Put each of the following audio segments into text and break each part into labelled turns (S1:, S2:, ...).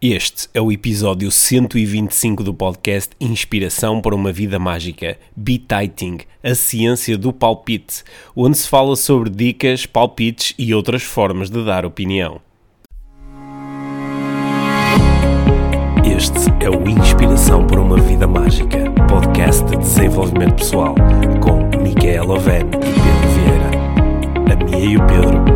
S1: Este é o episódio 125 do podcast Inspiração para uma Vida Mágica, Beatiting, a ciência do palpite, onde se fala sobre dicas, palpites e outras formas de dar opinião. Este é o Inspiração para uma Vida Mágica, podcast de desenvolvimento pessoal, com Micaela Oven e Pedro Vieira. A Mia e o Pedro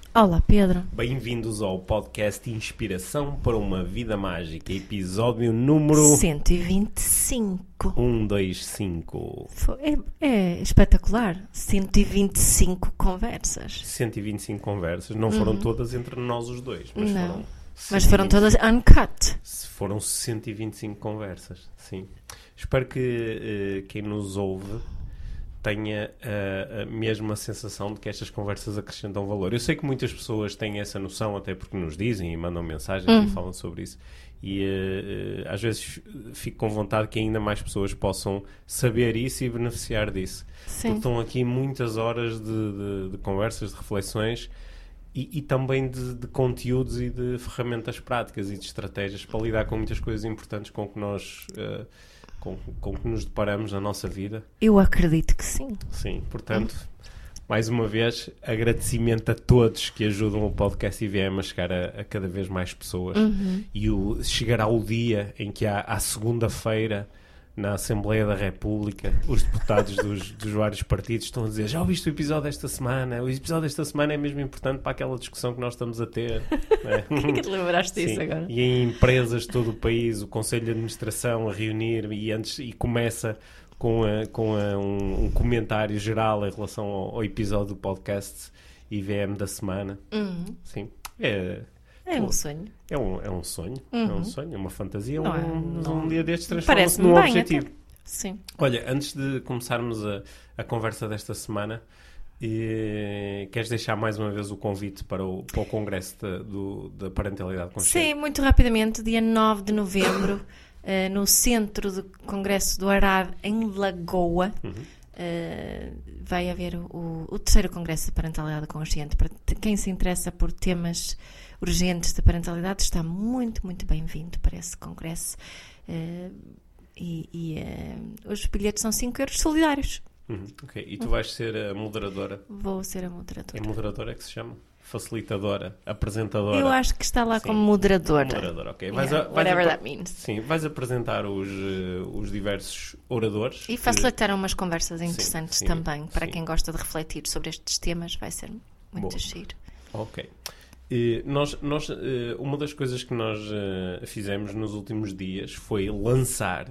S2: Olá, Pedro.
S1: Bem-vindos ao podcast Inspiração para uma Vida Mágica, episódio número
S2: 125.
S1: 125.
S2: Foi- É, é espetacular. 125 conversas.
S1: 125 conversas, não foram todas entre nós os dois, mas
S2: Uhum. Não.
S1: foram.
S2: Mas foram
S1: 125.
S2: todas uncut.
S1: Foram 125 conversas, sim. Espero que eh, quem nos ouve tenha eh, a mesma sensação de que estas conversas acrescentam valor. Eu sei que muitas pessoas têm essa noção, até porque nos dizem e mandam mensagens
S2: Uhum.
S1: e falam sobre isso. E eh, às vezes fico com vontade que ainda mais pessoas possam saber isso e beneficiar disso. Porque
S2: Sim.
S1: estão aqui muitas horas de, de- de conversas, de reflexões e, e também de, de conteúdos e de ferramentas práticas e de estratégias para lidar com muitas coisas importantes com que nós eh, com, com que nos deparamos na nossa vida.
S2: Eu acredito que sim.
S1: Sim, portanto, mais uma vez, agradecimento a todos que ajudam o podcast IVM a chegar a, a cada vez mais pessoas. E o, chegará o dia em que há, à segunda-feira, na Assembleia da República, os deputados dos, dos vários partidos estão a dizer: Já ouviste o episódio desta semana? O episódio desta semana é mesmo importante para aquela discussão que nós estamos a ter. não é?
S2: que te lembraste disso agora?
S1: E em empresas de todo o país, o Conselho de Administração a reunir e, antes, e começa com, a- com a- um, um comentário geral em relação ao, ao episódio do podcast IVM da semana.
S2: Uhum.
S1: Sim, é,
S2: É um sonho.
S1: é, um, é um sonho, é um sonho, é uma fantasia.
S2: Não é-
S1: um, um dia destes transforma-se num objetivo.
S2: até. Sim.
S1: Olha, antes de começarmos a, a conversa desta semana, eh, queres deixar mais uma vez o convite para o, para o Congresso da, do- da Parentalidade Consciente?
S2: Sim, muito rapidamente, dia 9 de novembro, eh, no Centro de Congresso do Arad, em Lagoa,
S1: Uhum.
S2: eh, vai haver o, o terceiro Congresso de Parentalidade Consciente. Para quem se interessa por temas urgentes de parentalidade, está muito, muito bem-vindo para esse congresso. Eh, e e, eh, os bilhetes são 5 euros solidários.
S1: Uhum, ok. E tu vais ser a moderadora.
S2: Vou ser a
S1: É
S2: moderadora.
S1: moderadora que se chama? Facilitadora, apresentadora.
S2: Eu acho que está lá
S1: Sim.
S2: como moderadora.
S1: Moderadora, ok.
S2: Yeah,
S1: Vais a- vais
S2: whatever
S1: a-
S2: that means.
S1: Sim, vais apresentar os, eh, os diversos oradores.
S2: E
S1: que-
S2: facilitar umas conversas interessantes
S1: sim,
S2: também. Para
S1: sim.
S2: quem gosta de refletir sobre estes temas, vai ser muito
S1: Boa.
S2: giro.
S1: Ok. Nós, nós, eh, uma das coisas que nós eh, fizemos nos últimos dias foi lançar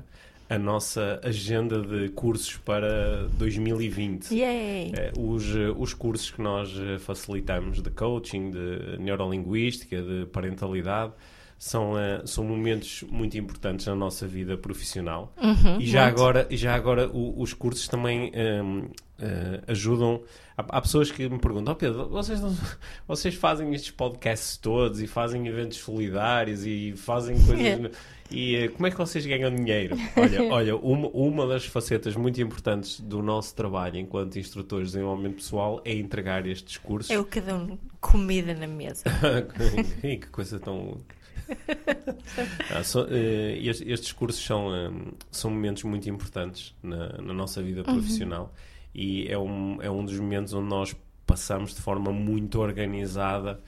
S1: a nossa agenda de cursos para 2020.
S2: Yay!
S1: Eh, os, os cursos que nós facilitamos de coaching, de neurolinguística, de parentalidade, são, são momentos muito importantes na nossa vida profissional.
S2: Uhum,
S1: e já
S2: muito.
S1: agora, já agora os cursos também ehm, eh, ajudam. Há, há pessoas que me perguntam: oh Pedro, vocês, não- vocês fazem estes podcasts todos e fazem eventos solidários e fazem coisas. No- E eh, como é que vocês ganham dinheiro? Olha, olha uma, uma das facetas muito importantes do nosso trabalho enquanto instrutores de desenvolvimento pessoal é entregar estes cursos.
S2: É o cada um comida na mesa.
S1: Ih, que coisa tão. Ah, so- eh, est- estes cursos são, eh, são momentos muito importantes na, na nossa vida profissional e é um, é um dos momentos onde nós passamos de forma muito organizada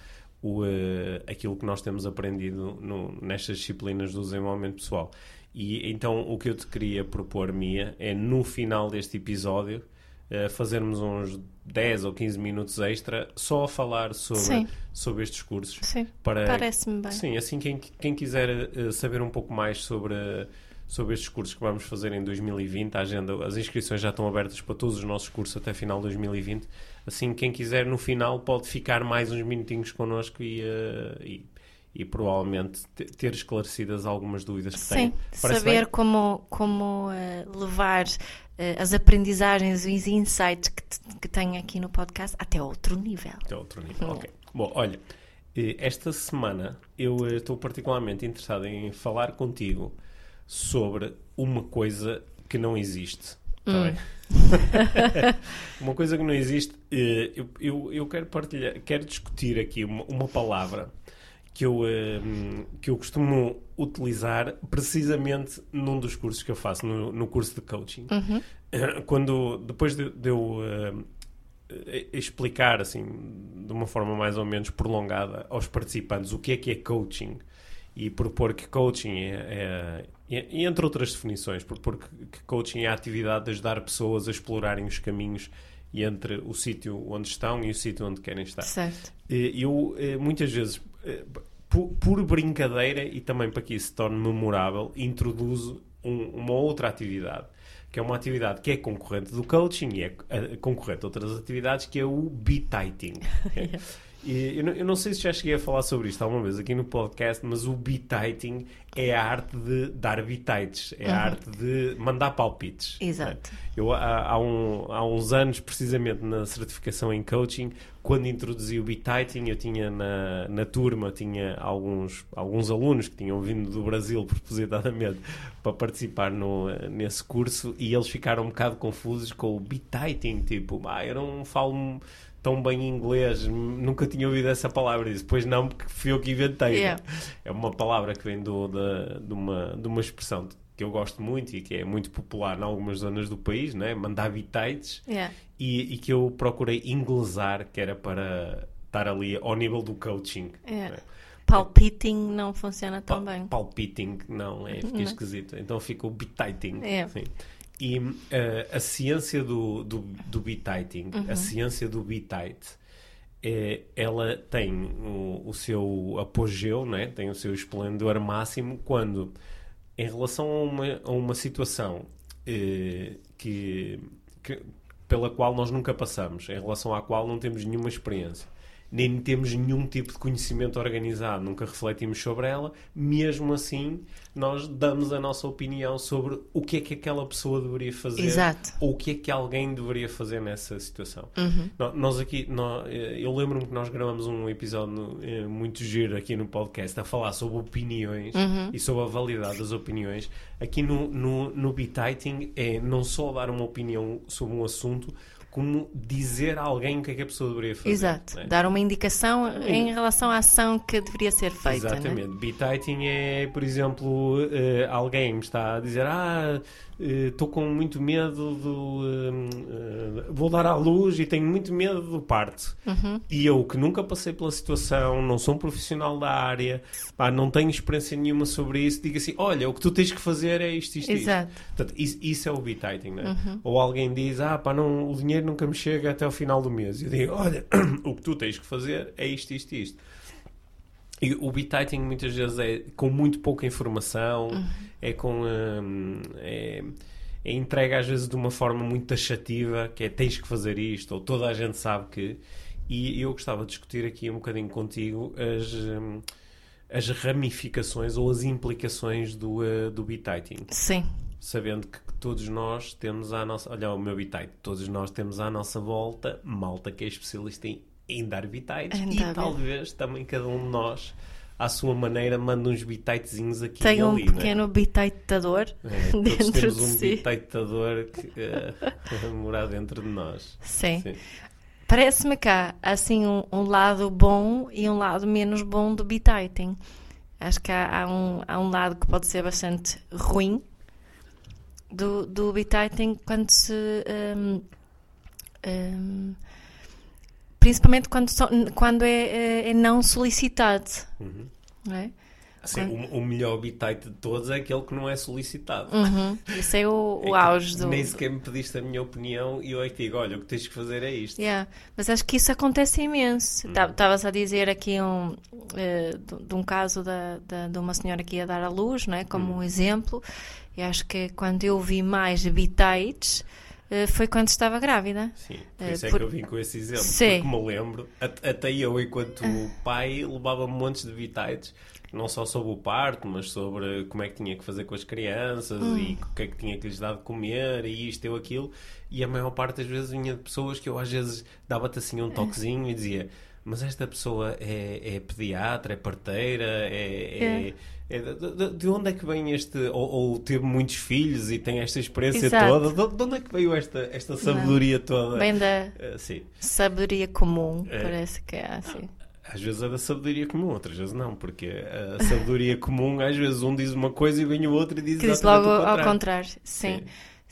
S1: o, eh, aquilo que nós temos aprendido no- nestas disciplinas do desenvolvimento pessoal. E então o que eu te queria propor, Mia, é no final deste episódio eh, fazermos uns 10 ou 15 minutos extra só a falar sobre,
S2: Sim.
S1: sobre estes cursos.
S2: Sim,
S1: Para,
S2: parece-me bem.
S1: Sim, assim quem, quem quiser eh, saber um pouco mais sobre, sobre estes cursos que vamos fazer em 2020, a agenda, as inscrições já estão abertas para todos os nossos cursos até final de 2020. Assim, quem quiser no final pode ficar mais uns minutinhos connosco e, eh, e, e provavelmente te- ter esclarecidas algumas dúvidas que
S2: Sim.
S1: Parece
S2: saber
S1: bem?
S2: como, como eh, levar eh, as aprendizagens e os insights que, que tenho aqui no podcast até outro nível.
S1: Até outro nível. Ok. Bom, olha, Esta semana eu estou particularmente interessado em falar contigo sobre uma coisa que não existe. Tá
S2: Hum.
S1: uma coisa que não existe. eh, Eu, eu, eu quero partilhar, quero discutir aqui uma, uma palavra que eu, eh, que eu costumo utilizar precisamente num dos cursos que eu faço, no, no curso de coaching. Eh, Quando, depois de, de eu eh, explicar, assim, de uma forma mais ou menos prolongada aos participantes o que é que é coaching e propor que coaching é, é- e entre outras definições, propor que, que coaching é a atividade de ajudar pessoas a explorarem os caminhos entre o sítio onde estão e o sítio onde querem estar.
S2: Certo.
S1: Eu, eh, muitas vezes, eh, por, brincadeira e também para que isso se torne memorável, introduzo um- uma outra atividade, que é uma atividade que é concorrente do coaching e é eh, concorrente de outras atividades, que é o bititing. ok? E eu, não, eu não sei se já cheguei a falar sobre isto alguma vez aqui no podcast, mas o bititing é a arte de dar bitites, é a arte de mandar palpites.
S2: Exato.
S1: Eu, há, há um- há uns anos, precisamente na certificação em coaching, quando introduzi o Bititing, eu tinha na, na turma tinha alguns, alguns alunos que tinham vindo do Brasil propositadamente para participar no, nesse curso e eles ficaram um bocado confusos com o Bititing, tipo, ah, eu não falo tão bem inglês, nunca tinha ouvido essa palavra. E disse, pois não, porque fui eu que inventei.
S2: Yeah.
S1: É uma palavra que vem do, da- de, uma, de uma expressão que eu gosto muito e que é muito popular em algumas zonas do país, né? mandar bitites,
S2: Yeah.
S1: e, e que eu procurei inglesar, que era para estar ali ao nível do coaching.
S2: Yeah.
S1: né?
S2: Palpiting não funciona tão
S1: Pa-
S2: bem.
S1: Palpiting, não, é, fica esquisito. Então fica o bititing. E eh, a ciência do, do, do bititing,
S2: Uhum.
S1: a ciência do bitite, é, ela tem o, o seu apogeu, né? tem o seu esplendor máximo quando, em relação a uma, a uma situação eh, que, que- pela qual nós nunca passamos, em relação à qual não temos nenhuma experiência, nem temos nenhum tipo de conhecimento organizado, nunca refletimos sobre ela, mesmo assim nós damos a nossa opinião sobre o que é que aquela pessoa deveria fazer
S2: Exato.
S1: ou o que é que alguém deveria fazer nessa situação.
S2: Uhum.
S1: Nós aqui, nó- eh, eu lembro-me que nós gravamos um episódio eh, muito giro aqui no podcast a falar sobre opiniões
S2: Uhum.
S1: e sobre a validade das opiniões. Aqui no, no, no Bititing é não só dar uma opinião sobre um assunto, como dizer a alguém o que é que a pessoa deveria fazer.
S2: Exato.
S1: né?
S2: Dar uma indicação em relação à ação que deveria ser feita. né?
S1: Exatamente. Bititing é, por exemplo, eh, alguém me está a dizer: Ah, estou com muito medo do. eh, vou dar à luz e tenho muito medo do parto.
S2: Uhum.
S1: E eu, que nunca passei pela situação, não sou um profissional da área, pá, não tenho experiência nenhuma sobre isso, digo assim: Olha, o que tu tens que fazer é isto, isto, isto.
S2: Exato.
S1: Portanto, isso, isso é o bititing, né? Ou alguém diz, ah, pá, não, o dinheiro nunca me chega até ao final do mês. Eu digo, olha, o que tu tens que fazer é isto, isto, isto. E o bititing muitas vezes é com muito pouca informação, é com. hum, é, é entregue às vezes de uma forma muito taxativa, que é tens que fazer isto, ou toda a gente sabe que. E eu gostava de discutir aqui um bocadinho contigo as. hum, as ramificações ou as implicações do, uh, do bititing
S2: Sim.
S1: sabendo que todos nós temos à nossa. Olha, o meu bitite. Todos nós temos à nossa volta malta que é especialista em dar bitites e talvez também cada um de nós, à sua maneira, manda uns bititezinhos aqui
S2: Tem
S1: e
S2: um
S1: ali. não é?
S2: pequeno bititador
S1: É,
S2: dentro
S1: temos
S2: de
S1: um
S2: si.
S1: bititador que eh, mora dentro de nós.
S2: Sim.
S1: Sim.
S2: Parece-me cá, assim, um, um lado bom e um lado menos bom do bititing. Acho que há, há um, há um lado que pode ser bastante ruim do, do bititing quando se. hum, hum, principalmente quando, so- quando é, é- é não solicitado.
S1: Uhum.
S2: Não é?
S1: Assim, o, o melhor bitite de todos é aquele que não é solicitado.
S2: Uhum. Isso é o,
S1: É
S2: o
S1: que
S2: auge do.
S1: Nem sequer me pediste a minha opinião e eu é que digo: olha, o que tens que fazer é isto.
S2: Yeah, Mas acho que isso acontece imenso.
S1: Hum.
S2: Estavas a dizer aqui um, eh, de, um caso da, da- de uma senhora que ia dar à luz, não é? como
S1: Hum.
S2: um exemplo. E acho que quando eu vi mais eh, foi quando estava grávida.
S1: Sim, por
S2: Eh,
S1: isso é
S2: por-
S1: que eu vim com esse exemplo.
S2: Sim.
S1: Porque me lembro, at- até eu, enquanto pai, levava montes de bitites, não só sobre o parto, mas sobre como é que tinha que fazer com as crianças
S2: Hum.
S1: e o que é que tinha que lhes dar de comer e isto ou aquilo. E a maior parte das vezes vinha de pessoas que eu às vezes dava-te assim um toquezinho e dizia. mas esta pessoa é, é pediatra, é parteira, é, é, é de, de, onde é que vem este. Ou, ou, teve muitos filhos e tem esta experiência
S2: Exato.
S1: toda? De, de, onde é que veio esta, esta sabedoria
S2: Não.
S1: toda?
S2: Vem da
S1: Uh, sim.
S2: sabedoria comum, parece que é assim.
S1: Às vezes é da sabedoria comum, outras vezes não, porque a sabedoria comum, às vezes um diz uma coisa e vem o outro e diz
S2: Que diz logo ao contrário. Sim.
S1: Sim.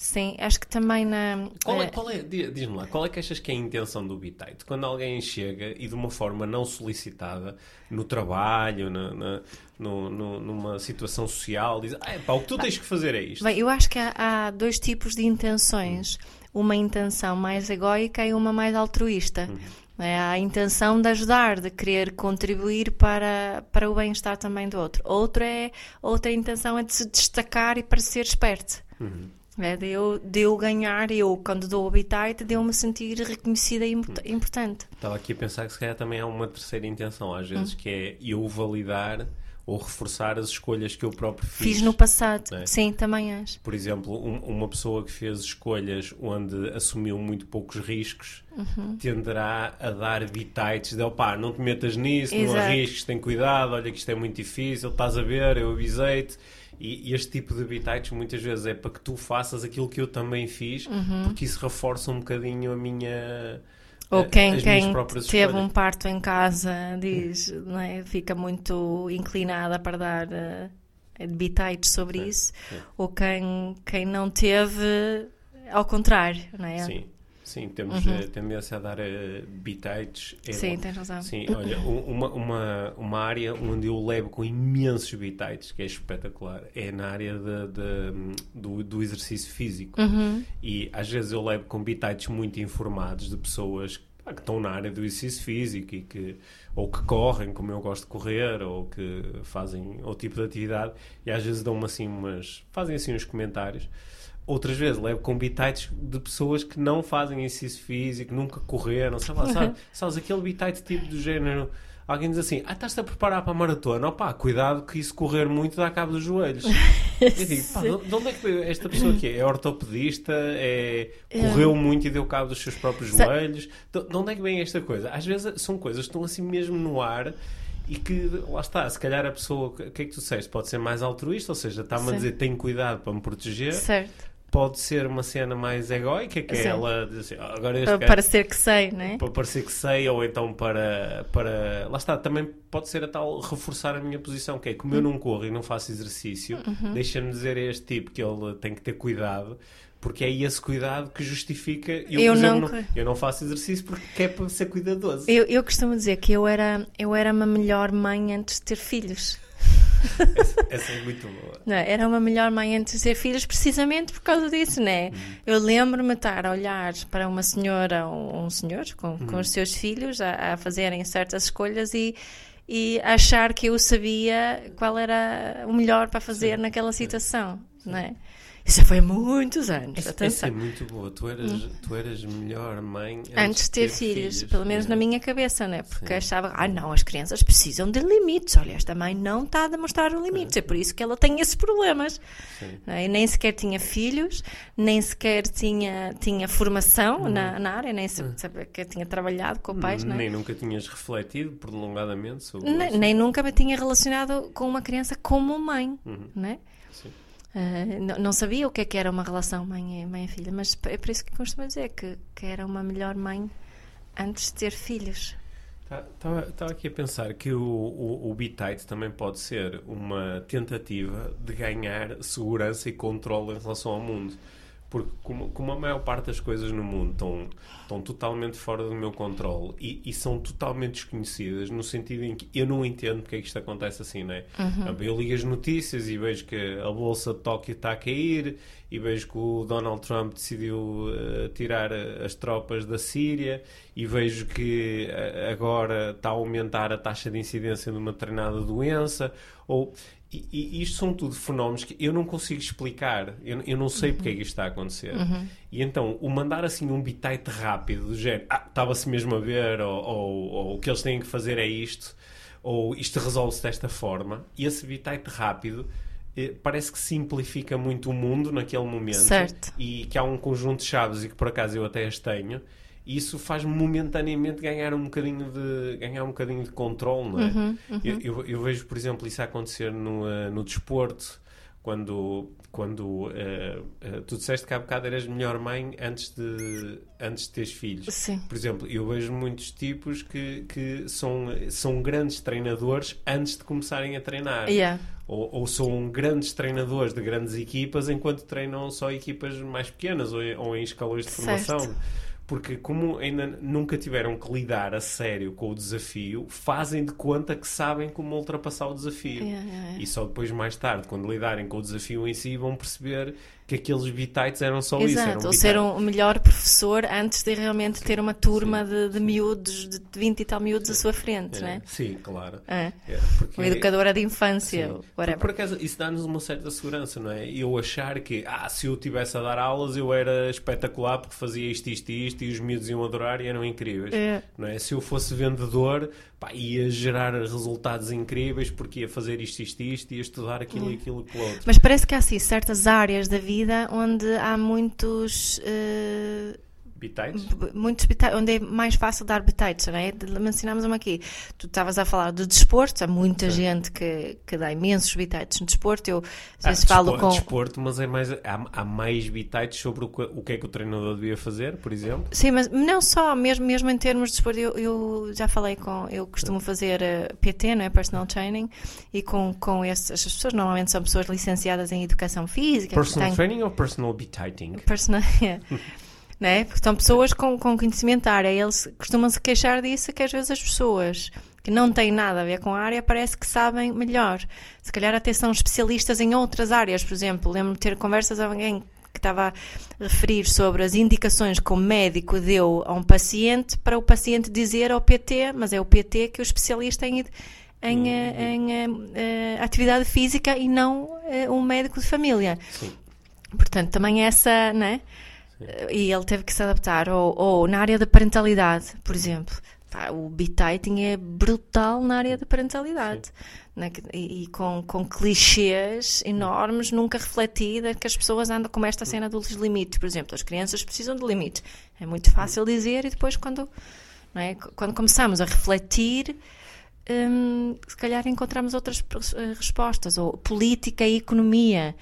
S2: Sim. acho que também na.
S1: Qual é,
S2: eh,
S1: qual é, di- diz-me lá, qual é que achas que é a intenção do Bitite? Quando alguém chega e de uma forma não solicitada, no trabalho, na, na- no- no- numa situação social, diz, ah, pá, o que tu tens que fazer é isto.
S2: Bem, eu acho que há, há dois tipos de intenções. Uma intenção mais egóica e uma mais altruísta.
S1: Uhum.
S2: É a intenção de ajudar, de querer contribuir para, para o bem-estar também do outro. Outra, é, outra intenção é de se destacar e parecer esperto.
S1: Uhum.
S2: É de, eu, de eu ganhar, eu, quando dou o habitat, de eu me sentir reconhecida e import- importante.
S1: Estava aqui a pensar que se calhar também há uma terceira intenção, às vezes, que é eu validar ou reforçar as escolhas que eu próprio fiz.
S2: Fiz no passado.
S1: não é?
S2: Sim, também acho.
S1: Por exemplo, um- uma pessoa que fez escolhas onde assumiu muito poucos riscos
S2: Uhum.
S1: tenderá a dar bitites de opá, não te metas nisso, não
S2: Exato.
S1: arrisques, tem cuidado, olha que isto é muito difícil, estás a ver, eu avisei-te. E, este tipo de bitites muitas vezes é para que tu faças aquilo que eu também fiz,
S2: Uhum.
S1: porque isso reforça um bocadinho a minha.
S2: Ou
S1: a-
S2: quem, quem teve
S1: escolhas.
S2: um parto em casa diz, não é? fica muito inclinada para dar uh, bitites sobre
S1: Sim,
S2: isso.
S1: sim.
S2: Ou quem, quem não teve, ao contrário, não é?
S1: Sim, sim, temos
S2: Uhum.
S1: eh, tendência a dar uh, bitites. É
S2: Sim, tens razão.
S1: Sim, olha, um- uma, uma, uma área onde eu levo com imensos bitites, que é espetacular, é na área de, de- do, do exercício físico.
S2: Uhum.
S1: E às vezes eu levo com bitites muito informados de pessoas pá, que estão na área do exercício físico e que ou que correm, como eu gosto de correr, ou que fazem outro tipo de atividade, e às vezes dão-me assim umas. fazem assim uns comentários. Outras vezes levo com bitites de pessoas que não fazem exercício físico, nunca correram, sei lá, sabe, sabes, aquele bitite tipo do género. Alguém diz assim, ah, estás-te a preparar para a maratona? Opá, cuidado que isso correr muito dá cabo dos joelhos. Eu digo, pá, de de onde é que esta pessoa aqui? É ortopedista? É... Correu muito e deu cabo dos seus próprios joelhos? De de onde é que vem esta coisa? Às vezes são coisas que estão assim mesmo no ar e que, lá está, se calhar a pessoa, o que é que tu disseste? Pode ser mais altruísta, ou seja, está-me a dizer, tenho cuidado para me proteger.
S2: Certo.
S1: Pode ser uma cena mais egóica, que é ela diz assim, "Ah, agora este
S2: Para parecer que sei, não é?
S1: para parecer que sei, ou então para, para. Lá está, também pode ser a tal reforçar a minha posição, que é como eu não corro e não faço exercício,
S2: Uhum.
S1: deixa-me dizer a este tipo que ele tem que ter cuidado, porque é esse cuidado que justifica. Eu,
S2: Eu
S1: exemplo,
S2: não
S1: não, eu não faço exercício porque quer para ser cuidadoso.
S2: Eu, eu costumo dizer que eu era, eu era uma melhor mãe antes de ter filhos.
S1: Essa, essa é muito boa.
S2: Não, era uma melhor mãe antes de ter filhos precisamente por causa disso, né? Eu lembro-me de estar a olhar para uma senhora ou um senhor com, com os seus filhos a, a fazerem certas escolhas e, e achar que eu sabia qual era o melhor para fazer
S1: Sim,
S2: naquela
S1: sim,
S2: situação, não é? Isso foi há muitos anos,
S1: essa
S2: atenção.
S1: é muito boa. Tu eras, tu eras melhor mãe antes,
S2: Antes de ter filhos, pelo menos na
S1: É.
S2: minha cabeça, né? Porque
S1: Sim.
S2: achava, ah, não, as crianças precisam de limites. Olha, esta mãe não está a demonstrar os limites, é por isso que ela tem esses problemas. É? E nem sequer tinha filhos, nem sequer tinha, tinha formação
S1: Uhum.
S2: na, na área, nem sequer tinha trabalhado com pais, não é?
S1: Nem nunca tinhas refletido prolongadamente sobre
S2: Nem,
S1: isso.
S2: nem nunca me tinha relacionado com uma criança como mãe,
S1: Uhum.
S2: não é?
S1: Sim.
S2: Ah, não, não sabia o que é que era uma relação mãe e, mãe filha, mas é por isso que costumo dizer que, que era uma melhor mãe antes de ter filhos.
S1: Estava Tá, aqui a pensar que o, o, o Bitite também pode ser uma tentativa de ganhar segurança e controle em relação ao mundo. Porque, como, como a maior parte das coisas no mundo estão, estão totalmente fora do meu controle e, e são totalmente desconhecidas, no sentido em que eu não entendo porque é que isto acontece assim, não é? Eu ligo as notícias e vejo que a Bolsa de Tóquio está a cair e vejo que o Donald Trump decidiu eh, tirar as tropas da Síria e vejo que eh, agora está a aumentar a taxa de incidência de uma determinada doença ou e, e isto são tudo fenómenos que eu não consigo explicar. Eu, eu não sei porque é que isto está a acontecer. E então o mandar assim um bitite rápido do género ah, estava-se mesmo a ver ou, ou, ou o que eles têm que fazer é isto ou isto resolve-se desta forma. E esse bitite rápido eh, parece que simplifica muito o mundo naquele momento.
S2: Certo.
S1: e que há um conjunto de chaves e que por acaso eu até as tenho isso faz momentaneamente ganhar um bocadinho de, ganhar um bocadinho de controle, não é?
S2: Uhum, uhum.
S1: Eu, eu, eu vejo, por exemplo, isso acontecer no, uh, no desporto, quando, quando uh, uh, tu disseste que há bocado eras melhor mãe antes de, antes de teres filhos.
S2: Sim.
S1: Por exemplo, eu vejo muitos tipos que, que são, são grandes treinadores antes de começarem a treinar.
S2: Yeah.
S1: Ou, ou são grandes treinadores de grandes equipas enquanto treinam só equipas mais pequenas ou em, ou em escalões de
S2: Certo.
S1: Porque como ainda nunca tiveram que lidar a sério com o desafio, fazem de conta que sabem como ultrapassar o desafio.
S2: Yeah, yeah, yeah.
S1: E só depois, mais tarde, quando lidarem com o desafio em si, vão perceber que aqueles bitites eram só isso.
S2: Exato, ou ser um melhor professor antes de realmente ter uma turma de, de miúdos, de 20 e tal miúdos à sua frente,
S1: É,
S2: não é?
S1: Sim, claro.
S2: É.
S1: É, porque-
S2: Uma educadora de infância,
S1: Sim. Por,
S2: whatever.
S1: por acaso, isso dá-nos uma certa segurança, não é? Eu achar que, ah, se eu tivesse a dar aulas, eu era espetacular porque fazia isto, isto e isto, e os miúdos iam adorar e eram incríveis.
S2: É.
S1: Não é? Se eu fosse vendedor, pá, ia gerar resultados incríveis porque ia fazer isto, isto e isto, ia estudar aquilo e aquilo e aquilo outro.
S2: Mas parece que há assim certas áreas da vida onde há muitos. eh,
S1: Bitites?
S2: muitos bita- onde é mais fácil dar bitites, não é? De- Mencionámos uma aqui. Tu estavas a falar do desporto, há muita gente que, que dá imensos bitites no desporto. Eu às vezes
S1: Ah,
S2: falo
S1: despo-
S2: com.
S1: Desporto, mas é mais, há, há mais bitites sobre o que, o que é que o treinador devia fazer, por exemplo.
S2: Sim, mas não só, mesmo, mesmo em termos de desporto, eu, eu já falei com, eu costumo fazer eh, PT, não é? Personal Training, e com, com esses, as pessoas normalmente são pessoas licenciadas em Educação Física.
S1: Personal
S2: têm-
S1: training ou personal bititing?
S2: Personal, né? Porque são pessoas com, com conhecimento da área. Eles costumam se queixar disso, que às vezes as pessoas que não têm nada a ver com a área parece que sabem melhor. Se calhar até são especialistas em outras áreas. Por exemplo, lembro-me de ter conversas com alguém que estava a referir sobre as indicações que o médico deu a um paciente para o paciente dizer ao PT, mas é o PT que é o especialista em, em, eh, em, eh, eh, atividade física e não um médico de família.
S1: Sim.
S2: Portanto, também essa, né? E ele teve que se adaptar. Ou, ou na área da parentalidade, por exemplo. Pá, o bititing é brutal na área da parentalidade. né? E, e com, com clichês enormes, nunca refletida, que as pessoas andam como esta cena dos limites. Por exemplo, as crianças precisam de limites. É muito fácil dizer e depois quando, é? quando começamos a refletir, hum, se calhar encontramos outras eh, respostas. Ou política e economia.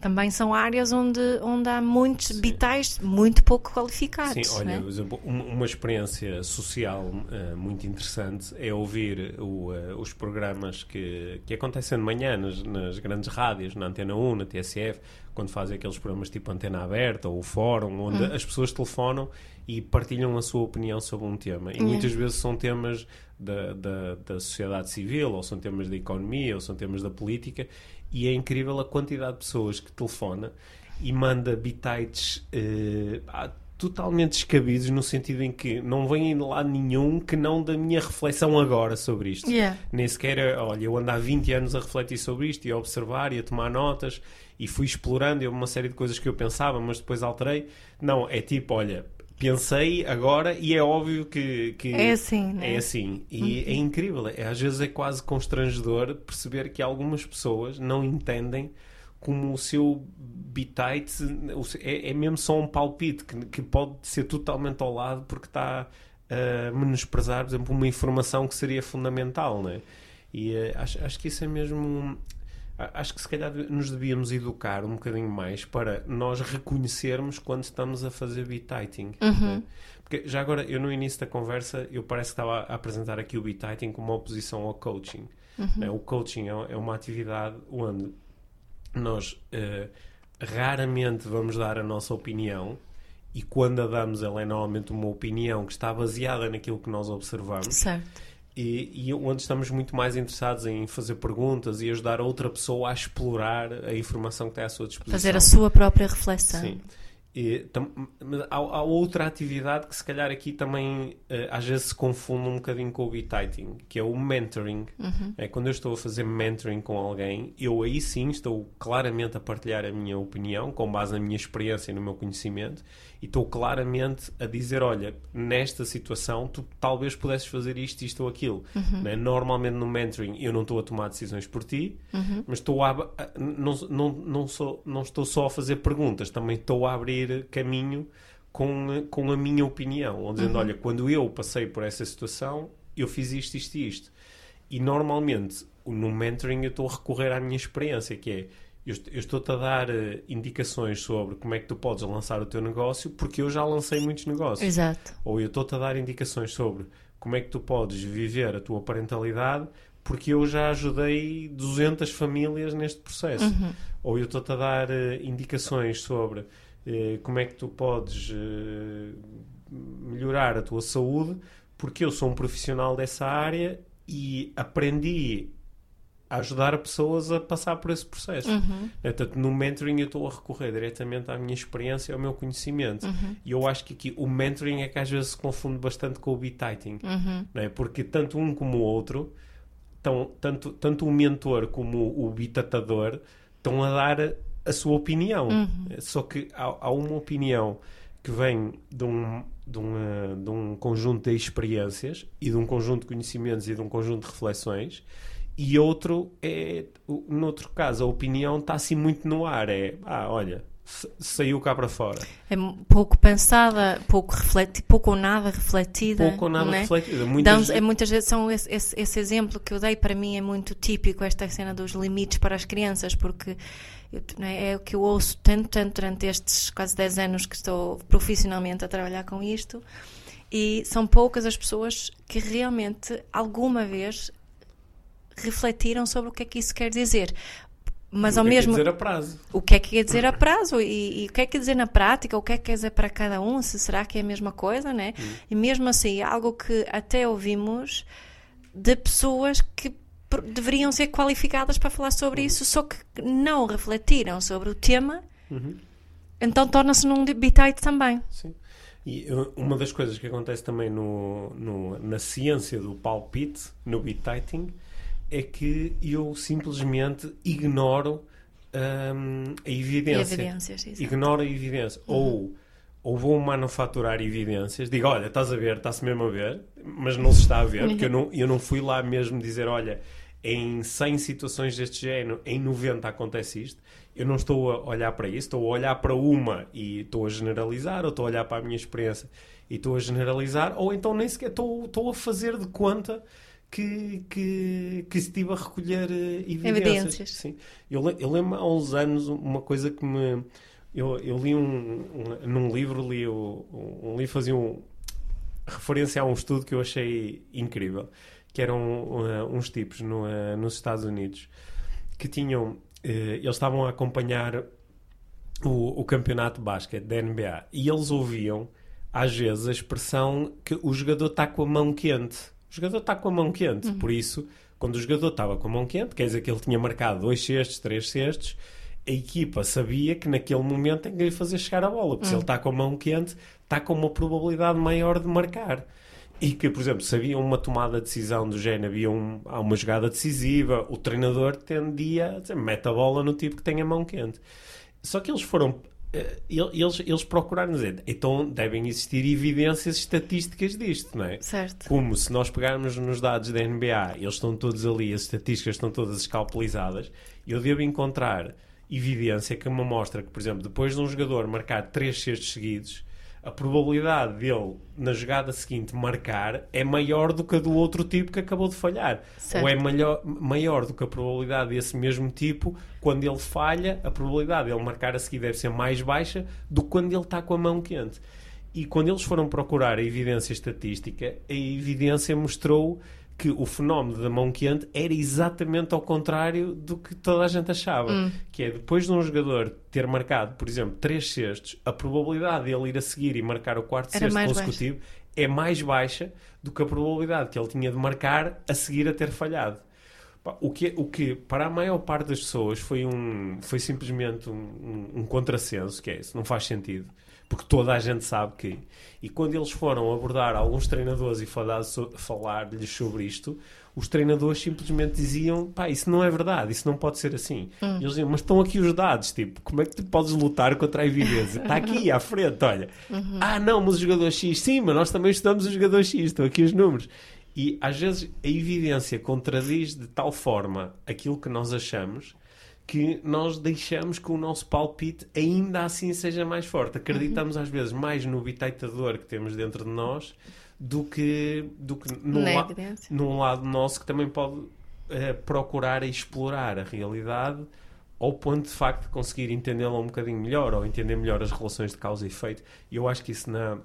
S2: Também são áreas onde, onde há muitos bitais muito pouco qualificados.
S1: Sim, olha, por exemplo, um- uma experiência social eh, muito interessante é ouvir o, eh, os programas que, que acontecem de manhã nas, nas grandes rádios, na Antena 1, na TSF, quando fazem aqueles programas tipo Antena Aberta ou o Fórum, onde
S2: Hum.
S1: as pessoas telefonam e partilham a sua opinião sobre um tema. E muitas vezes são temas da, da, da sociedade civil, ou são temas da economia, ou são temas da política, e é incrível a quantidade de pessoas que telefona e manda bitites eh, ah, totalmente descabidos no sentido em que não vêm de lado nenhum que não da minha reflexão agora sobre isto.
S2: Yeah.
S1: Nem sequer, olha, eu ando há 20 anos a refletir sobre isto e a observar e a tomar notas e fui explorando e houve uma série de coisas que eu pensava, mas depois alterei. Não, é tipo, olha, pensei agora e é óbvio que, que
S2: É assim, né?
S1: é assim. E é incrível. É, às vezes é quase constrangedor perceber que algumas pessoas não entendem como o seu bitite é, é mesmo só um palpite que, que pode ser totalmente ao lado porque está a menosprezar, por exemplo, uma informação que seria fundamental, né? E eh, acho, acho que isso é mesmo. Acho que se calhar nos devíamos educar um bocadinho mais para nós reconhecermos quando estamos a fazer bititing. né? Porque já agora, eu no início da conversa, eu parece que estava a apresentar aqui o bititing como uma oposição ao coaching. né? O coaching é é uma atividade onde nós eh, raramente vamos dar a nossa opinião e quando a damos ela é normalmente uma opinião que está baseada naquilo que nós observamos
S2: Certo.
S1: E, e onde estamos muito mais interessados em fazer perguntas e ajudar outra pessoa a explorar a informação que está à sua disposição.
S2: Fazer a sua própria reflexão.
S1: Sim. E, tam- há, há outra atividade que se calhar aqui também eh, às vezes se confunde um bocadinho com o bititing, que é o mentoring. É quando eu estou a fazer mentoring com alguém, eu aí sim estou claramente a partilhar a minha opinião com base na minha experiência e no meu conhecimento e estou claramente a dizer, olha, nesta situação tu talvez pudesses fazer isto, isto ou aquilo. Né? Normalmente no mentoring eu não estou a tomar decisões por ti, mas estou a, não, não, não, sou, não estou só a fazer perguntas, também estou a abrir caminho com, com a minha opinião, ou dizendo, olha, quando eu passei por essa situação, eu fiz isto, isto e isto. E normalmente, no mentoring, eu estou a recorrer à minha experiência, que é, eu, eu estou-te a dar uh, indicações sobre como é que tu podes lançar o teu negócio, porque eu já lancei muitos negócios.
S2: Exato.
S1: Ou eu estou-te a dar indicações sobre como é que tu podes viver a tua parentalidade, porque eu já ajudei 200 famílias neste processo.
S2: Uhum.
S1: Ou eu estou-te a dar uh, indicações sobre uh, como é que tu podes melhorar a tua saúde, porque eu sou um profissional dessa área e aprendi a ajudar pessoas a passar por esse processo.
S2: Uhum.
S1: Portanto, no mentoring eu estou a recorrer diretamente à minha experiência e ao meu conhecimento.
S2: Uhum.
S1: E eu acho que aqui o mentoring é que às vezes se confunde bastante com o bit-titing.
S2: Uhum.
S1: Não é? Porque tanto um como o outro, estão, tanto, tanto o mentor como o bitatador estão a dar a sua opinião.
S2: Uhum.
S1: Só que há, há uma opinião que vem de um, de, um, eh, de um conjunto de experiências e de um conjunto de conhecimentos e de um conjunto de reflexões e outro é, no outro caso, a opinião está assim muito no ar. É, ah, olha, sa- saiu cá para fora.
S2: É pouco pensada, pouco refleti, pouco ou nada refletida.
S1: Pouco ou nada
S2: é?
S1: refletido. Muitas
S2: Damos- é, muitas vezes são esse, esse- esse exemplo que eu dei para mim é muito típico esta cena dos limites para as crianças porque eu- é, é o que eu ouço tanto tanto durante estes quase 10 anos que estou profissionalmente a trabalhar com isto e são poucas as pessoas que realmente alguma vez refletiram sobre o que é que isso quer dizer mas
S1: o
S2: ao
S1: que é que
S2: mesmo
S1: quer dizer a prazo.
S2: o que é que quer dizer a prazo e, e o que é que quer dizer na prática, o que é que quer dizer para cada um, se será que é a mesma coisa, né? E mesmo assim, algo que até ouvimos de pessoas que deveriam ser qualificadas para falar sobre isso, só que não refletiram sobre o tema,
S1: Uhum.
S2: então torna-se num bitite também.
S1: Sim. E uma das coisas que acontece também no, no- na ciência do palpite, no bit-titing, é que eu simplesmente ignoro hum, a evidência.
S2: evidências.
S1: Ignoro a evidência. Ou, ou vou manufaturar evidências, digo, olha, estás a ver, está-se mesmo a ver, mas não se está a ver, porque eu não, eu não fui lá mesmo dizer, olha, em 100 situações deste género, em 90 acontece isto. Eu não estou a olhar para isso, estou a olhar para uma e estou a generalizar, ou estou a olhar para a minha experiência e estou a generalizar, ou então nem sequer estou, estou a fazer de conta que, que, que estive a recolher eh, evidências.
S2: Evidências.
S1: Sim. Eu, eu lembro há uns anos uma coisa que me. Eu, eu li um, um- Num livro, li o- um, livro fazia um, referência a um estudo que eu achei incrível, que eram uh, uns tipos no, uh, nos Estados Unidos que tinham. eh, eles estavam a acompanhar o, o campeonato de basquete da NBA e eles ouviam às vezes a expressão que o jogador está com a mão quente. O jogador está com a mão quente, por isso, quando o jogador estava com a mão quente, quer dizer que ele tinha marcado dois cestos, três cestos, a equipa sabia que naquele momento tem que lhe fazer chegar a bola, porque se ele está com a mão quente, está com uma probabilidade maior de marcar. E que, por exemplo, se havia uma tomada de decisão do género, havia um- uma jogada decisiva, o treinador tendia a dizer, mete a bola no tipo que tem a mão quente. Só que eles foram. Eh, el- Eles, eles procuraram dizer, então devem existir evidências estatísticas disto, não é?
S2: Certo.
S1: Como se nós pegarmos nos dados da NBA, eles estão todos ali, as estatísticas estão todas escalpelizadas, eu devo encontrar evidência que me mostra que, por exemplo, depois de um jogador marcar três cestos seguidos, a probabilidade dele, na jogada seguinte, marcar é maior do que a do outro tipo que acabou de falhar.
S2: Certo.
S1: Ou é maior, maior do que a probabilidade desse mesmo tipo, quando ele falha, a probabilidade de ele marcar a seguir deve ser mais baixa do que quando ele está com a mão quente. E quando eles foram procurar a evidência estatística, a evidência mostrou que o fenómeno da mão quente era exatamente ao contrário do que toda a gente achava. Que é depois de um jogador ter marcado, por exemplo, três cestos, a probabilidade de ele ir a seguir e marcar o quarto
S2: Era
S1: cesto consecutivo é mais baixa do que a probabilidade que ele tinha de marcar a seguir a ter falhado. O que, o que para a maior parte das pessoas foi, um, foi simplesmente um, um, um contrassenso, que é isso, não faz sentido. Porque toda a gente sabe que. E quando eles foram abordar alguns treinadores e falar falar-lhes sobre isto, os treinadores simplesmente diziam: pá, isso não é verdade, isso não pode ser assim. E eles diziam: mas estão aqui os dados, tipo, como é que tu podes lutar contra a evidência? Está aqui à frente, olha. Ah, não, mas o jogador X, sim, mas nós também estudamos o jogador X, estão aqui os números. E às vezes a evidência contradiz de tal forma aquilo que nós achamos que nós deixamos que o nosso palpite ainda assim seja mais forte. Acreditamos às vezes mais no bititador que temos dentro de nós do que, do que num, la- num lado nosso que também pode eh, procurar explorar a realidade ao ponto de facto de conseguir entendê-la um bocadinho melhor ou entender melhor as relações de causa e efeito. E eu acho que isso na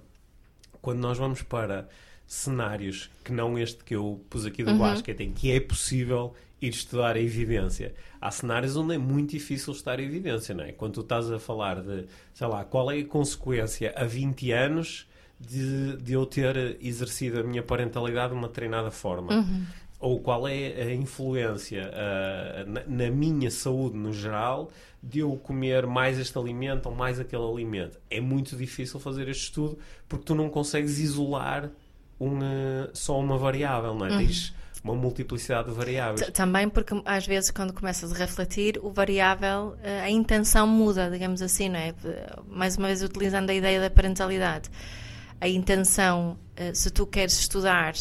S1: quando nós vamos para cenários que não este que eu pus aqui do
S2: Uhum.
S1: basquete, em que é possível ir estudar a evidência. Há cenários onde é muito difícil estudar a evidência, não é? Quando tu estás a falar de, sei lá, qual é a consequência a 20 anos de, de eu ter exercido a minha parentalidade de uma treinada forma.
S2: Uhum.
S1: Ou qual é a influência ah, na, na minha saúde no geral de eu comer mais este alimento ou mais aquele alimento. É muito difícil fazer este estudo porque tu não consegues isolar uma, só uma variável, não é? Tens uma multiplicidade de variáveis.
S2: T- Também porque às vezes quando começas a refletir, o variável, eh, a intenção muda, digamos assim, não é? Mais uma vez utilizando a ideia da parentalidade. A intenção, eh, se tu queres estudar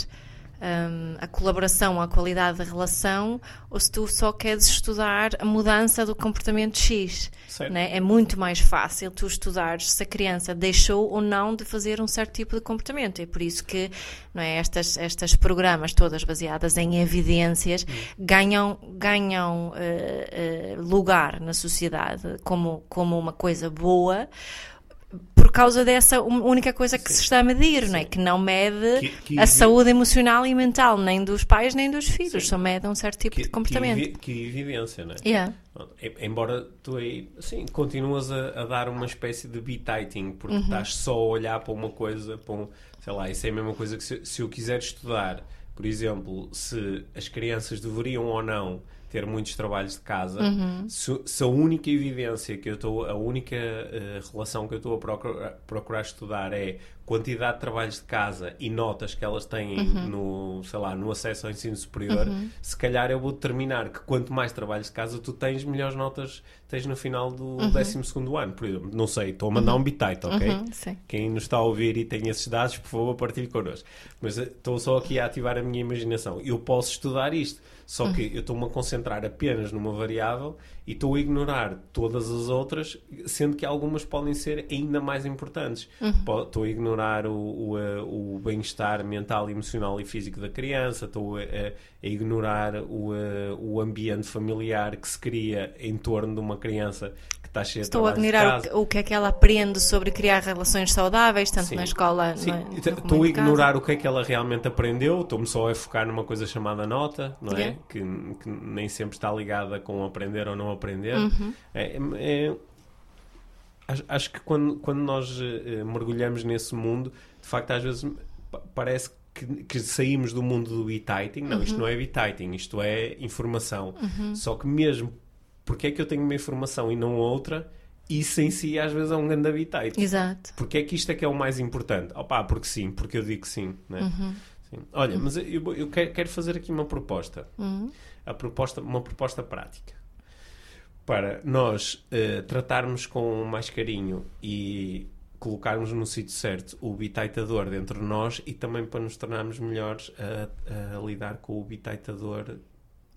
S2: hum, a colaboração, a qualidade da relação, ou se tu só queres estudar a mudança do comportamento X. Né? É muito mais fácil tu estudares se a criança deixou ou não de fazer um certo tipo de comportamento. É por isso que não é, estas, estas programas todas baseadas em evidências ganham, ganham eh, eh, lugar na sociedade como, como uma coisa boa causa dessa única coisa que
S1: Sim.
S2: se está a medir, não é?
S1: Sim.
S2: Que não mede
S1: Que- que
S2: a saúde emocional e mental nem dos pais nem dos filhos,
S1: Sim.
S2: só mede um certo tipo
S1: Que,
S2: de comportamento.
S1: que evidência, não é?
S2: Yeah.
S1: Embora tu aí, assim, continuas a, a dar uma espécie de bititing, porque
S2: Uhum.
S1: estás só a olhar para uma coisa, para um, sei lá, isso é a mesma coisa que se, se eu quiser estudar, por exemplo, se as crianças deveriam ou não ter muitos trabalhos de casa,
S2: Uhum.
S1: se, se a única evidência que eu estou, a única eh, relação que eu estou a procurar, procurar estudar é quantidade de trabalhos de casa e notas que elas têm
S2: Uhum.
S1: no, sei lá, no acesso ao ensino superior, se calhar eu vou determinar que quanto mais trabalhos de casa tu tens, melhores notas tens no final do 12º ano, por exemplo. Não sei, estou a mandar um bitite, ok?
S2: Uhum.
S1: Quem nos está a ouvir e tem esses dados, por favor, partilhe connosco. Mas eh, estou só aqui a ativar a minha imaginação. Eu posso estudar isto, só que eu estou-me a concentrar apenas numa variável e estou a ignorar todas as outras, sendo que algumas podem ser ainda mais importantes. Po- Estou a ignorar o, o, eh, o bem-estar mental, emocional e físico da criança, estou a, a- a ignorar o, eh, o ambiente familiar que se cria em torno de uma criança que está cheia de
S2: Estou a
S1: trabalhos de
S2: admirar o que, o que é que ela aprende sobre criar relações saudáveis, tanto
S1: Sim.
S2: na escola,
S1: Sim,
S2: no,
S1: estou a
S2: casa.
S1: ignorar o que é que ela realmente aprendeu, estou-me só a focar numa coisa chamada nota, não é?
S2: Yeah.
S1: Que, que nem sempre está ligada com aprender ou não aprender.
S2: Uhum.
S1: É- é- acho, acho que quando, quando nós eh, mergulhamos nesse mundo, de facto, às vezes pa- parece que, que saímos do mundo do e-titing. Não,
S2: Uhum.
S1: isto não é e-titing, isto é informação. Só que mesmo porque é que eu tenho uma informação e não outra, isso em si às vezes é um grande e-titing.
S2: Exato.
S1: Porque é que isto é que é o mais importante? Opá, porque sim, porque eu digo que sim. Né? Sim. Olha, mas eu, eu- quero, fazer aqui uma proposta.
S2: Uhum.
S1: A proposta uma proposta prática. Para nós eh, tratarmos com mais carinho e colocarmos no sítio certo o bitaitador dentro de nós e também para nos tornarmos melhores a, a lidar com o bitaitador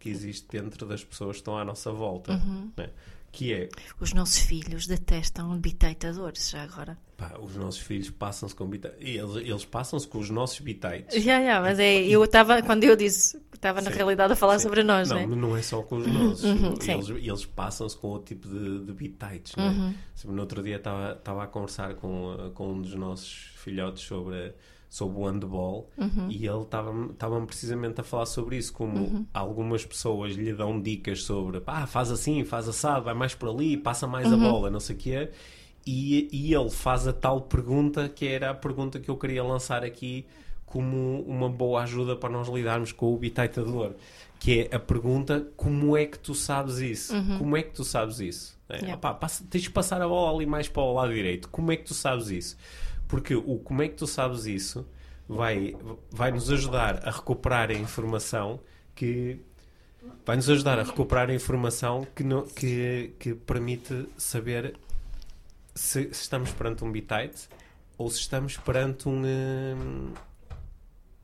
S1: que existe dentro das pessoas que estão à nossa volta. né? Que é
S2: Os nossos filhos detestam bitaitadores, já agora.
S1: Pá, os nossos filhos passam-se com bitites. Eles, eles passam-se com os nossos bitites.
S2: Já, já, mas é, eu estava, quando eu disse, estava na
S1: Sim.
S2: realidade a falar
S1: Sim.
S2: sobre nós,
S1: não,
S2: né?
S1: mas não é só com os nossos.
S2: Uhum, sim.
S1: eles eles passam-se com outro tipo de, de bitites. Né?
S2: Uhum.
S1: No outro dia estava a conversar com, com um dos nossos filhotes sobre, sobre o handball
S2: Uhum.
S1: e ele estava-me estava precisamente a falar sobre isso. Como
S2: Uhum.
S1: algumas pessoas lhe dão dicas sobre pá, faz assim, faz assado, vai mais por ali, passa mais
S2: Uhum.
S1: a bola, não sei o quê. E, e ele faz a tal pergunta que era a pergunta que eu queria lançar aqui como uma boa ajuda para nós lidarmos com o bitaitador, que é a pergunta como é que tu sabes isso? Como é que tu sabes isso? É,
S2: Yeah.
S1: opá, passa- tens de passar a bola ali mais para o lado direito. Como é que tu sabes isso? Porque o como é que tu sabes isso vai, vai nos ajudar a recuperar a informação que vai nos ajudar a recuperar a informação que, não- que, que permite saber se, se estamos perante um bitite ou se estamos perante um hum,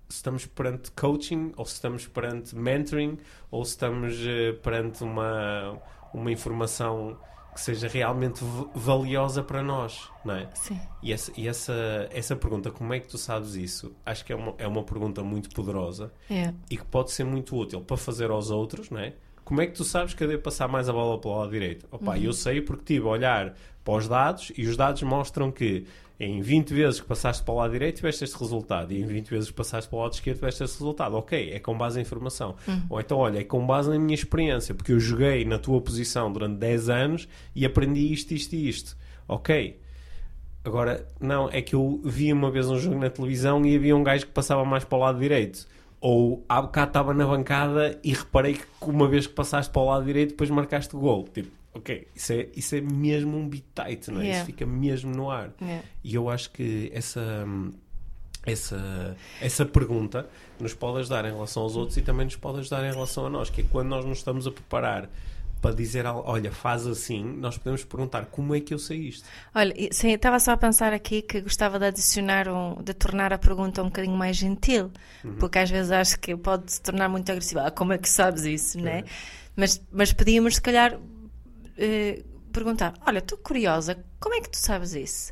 S1: se estamos perante coaching, ou se estamos perante mentoring, ou se estamos uh, perante uma, uma informação que seja realmente valiosa para nós, não é?
S2: Sim.
S1: E, essa, e essa, essa pergunta, como é que tu sabes isso? Acho que é uma, é uma pergunta muito poderosa
S2: é.
S1: e que pode ser muito útil para fazer aos outros, não é? Como é que tu sabes que eu devo passar mais a bola para o lado direito? Opa, uhum. eu sei porque tive a olhar para os dados e os dados mostram que em 20 vezes que passaste para o lado direito tiveste este resultado e em 20 vezes que passaste para o lado esquerdo tiveste este resultado. Ok, é com base em informação.
S2: Uhum.
S1: Ou então, olha, é com base na minha experiência, porque eu joguei na tua posição durante 10 anos e aprendi isto, isto e isto. Ok. Agora, não, é que eu vi uma vez um jogo na televisão e havia um gajo que passava mais para o lado direito. Ou há bocado estava na bancada e reparei que uma vez que passaste para o lado direito depois marcaste o gol. Tipo, ok, isso é, isso é mesmo um beat tight, não é?
S2: Yeah.
S1: Isso fica mesmo no ar.
S2: Yeah.
S1: E eu acho que essa, essa, essa pergunta nos pode ajudar em relação aos outros e também nos pode ajudar em relação a nós, que é quando nós nos estamos a preparar para dizer, olha, faz assim, nós podemos perguntar como é que eu sei isto.
S2: Olha, sim, estava só a pensar aqui que gostava de adicionar, um, de tornar a pergunta um bocadinho mais gentil,
S1: Uhum.
S2: porque às vezes acho que pode se tornar muito agressiva. Ah, como é que sabes isso, né? Mas, mas pedíamos, se calhar, eh, perguntar: Olha, estou curiosa, como é que tu sabes isso?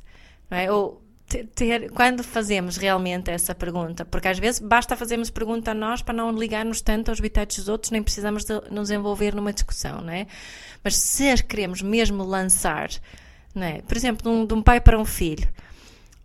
S2: Não é? Ou te- ter, quando fazemos realmente essa pergunta, porque às vezes basta fazermos pergunta a nós para não ligarmos tanto aos bitates dos outros, nem precisamos de nos envolver numa discussão, não é? Mas se queremos mesmo lançar, não é? Por exemplo, de um, de um pai para um filho: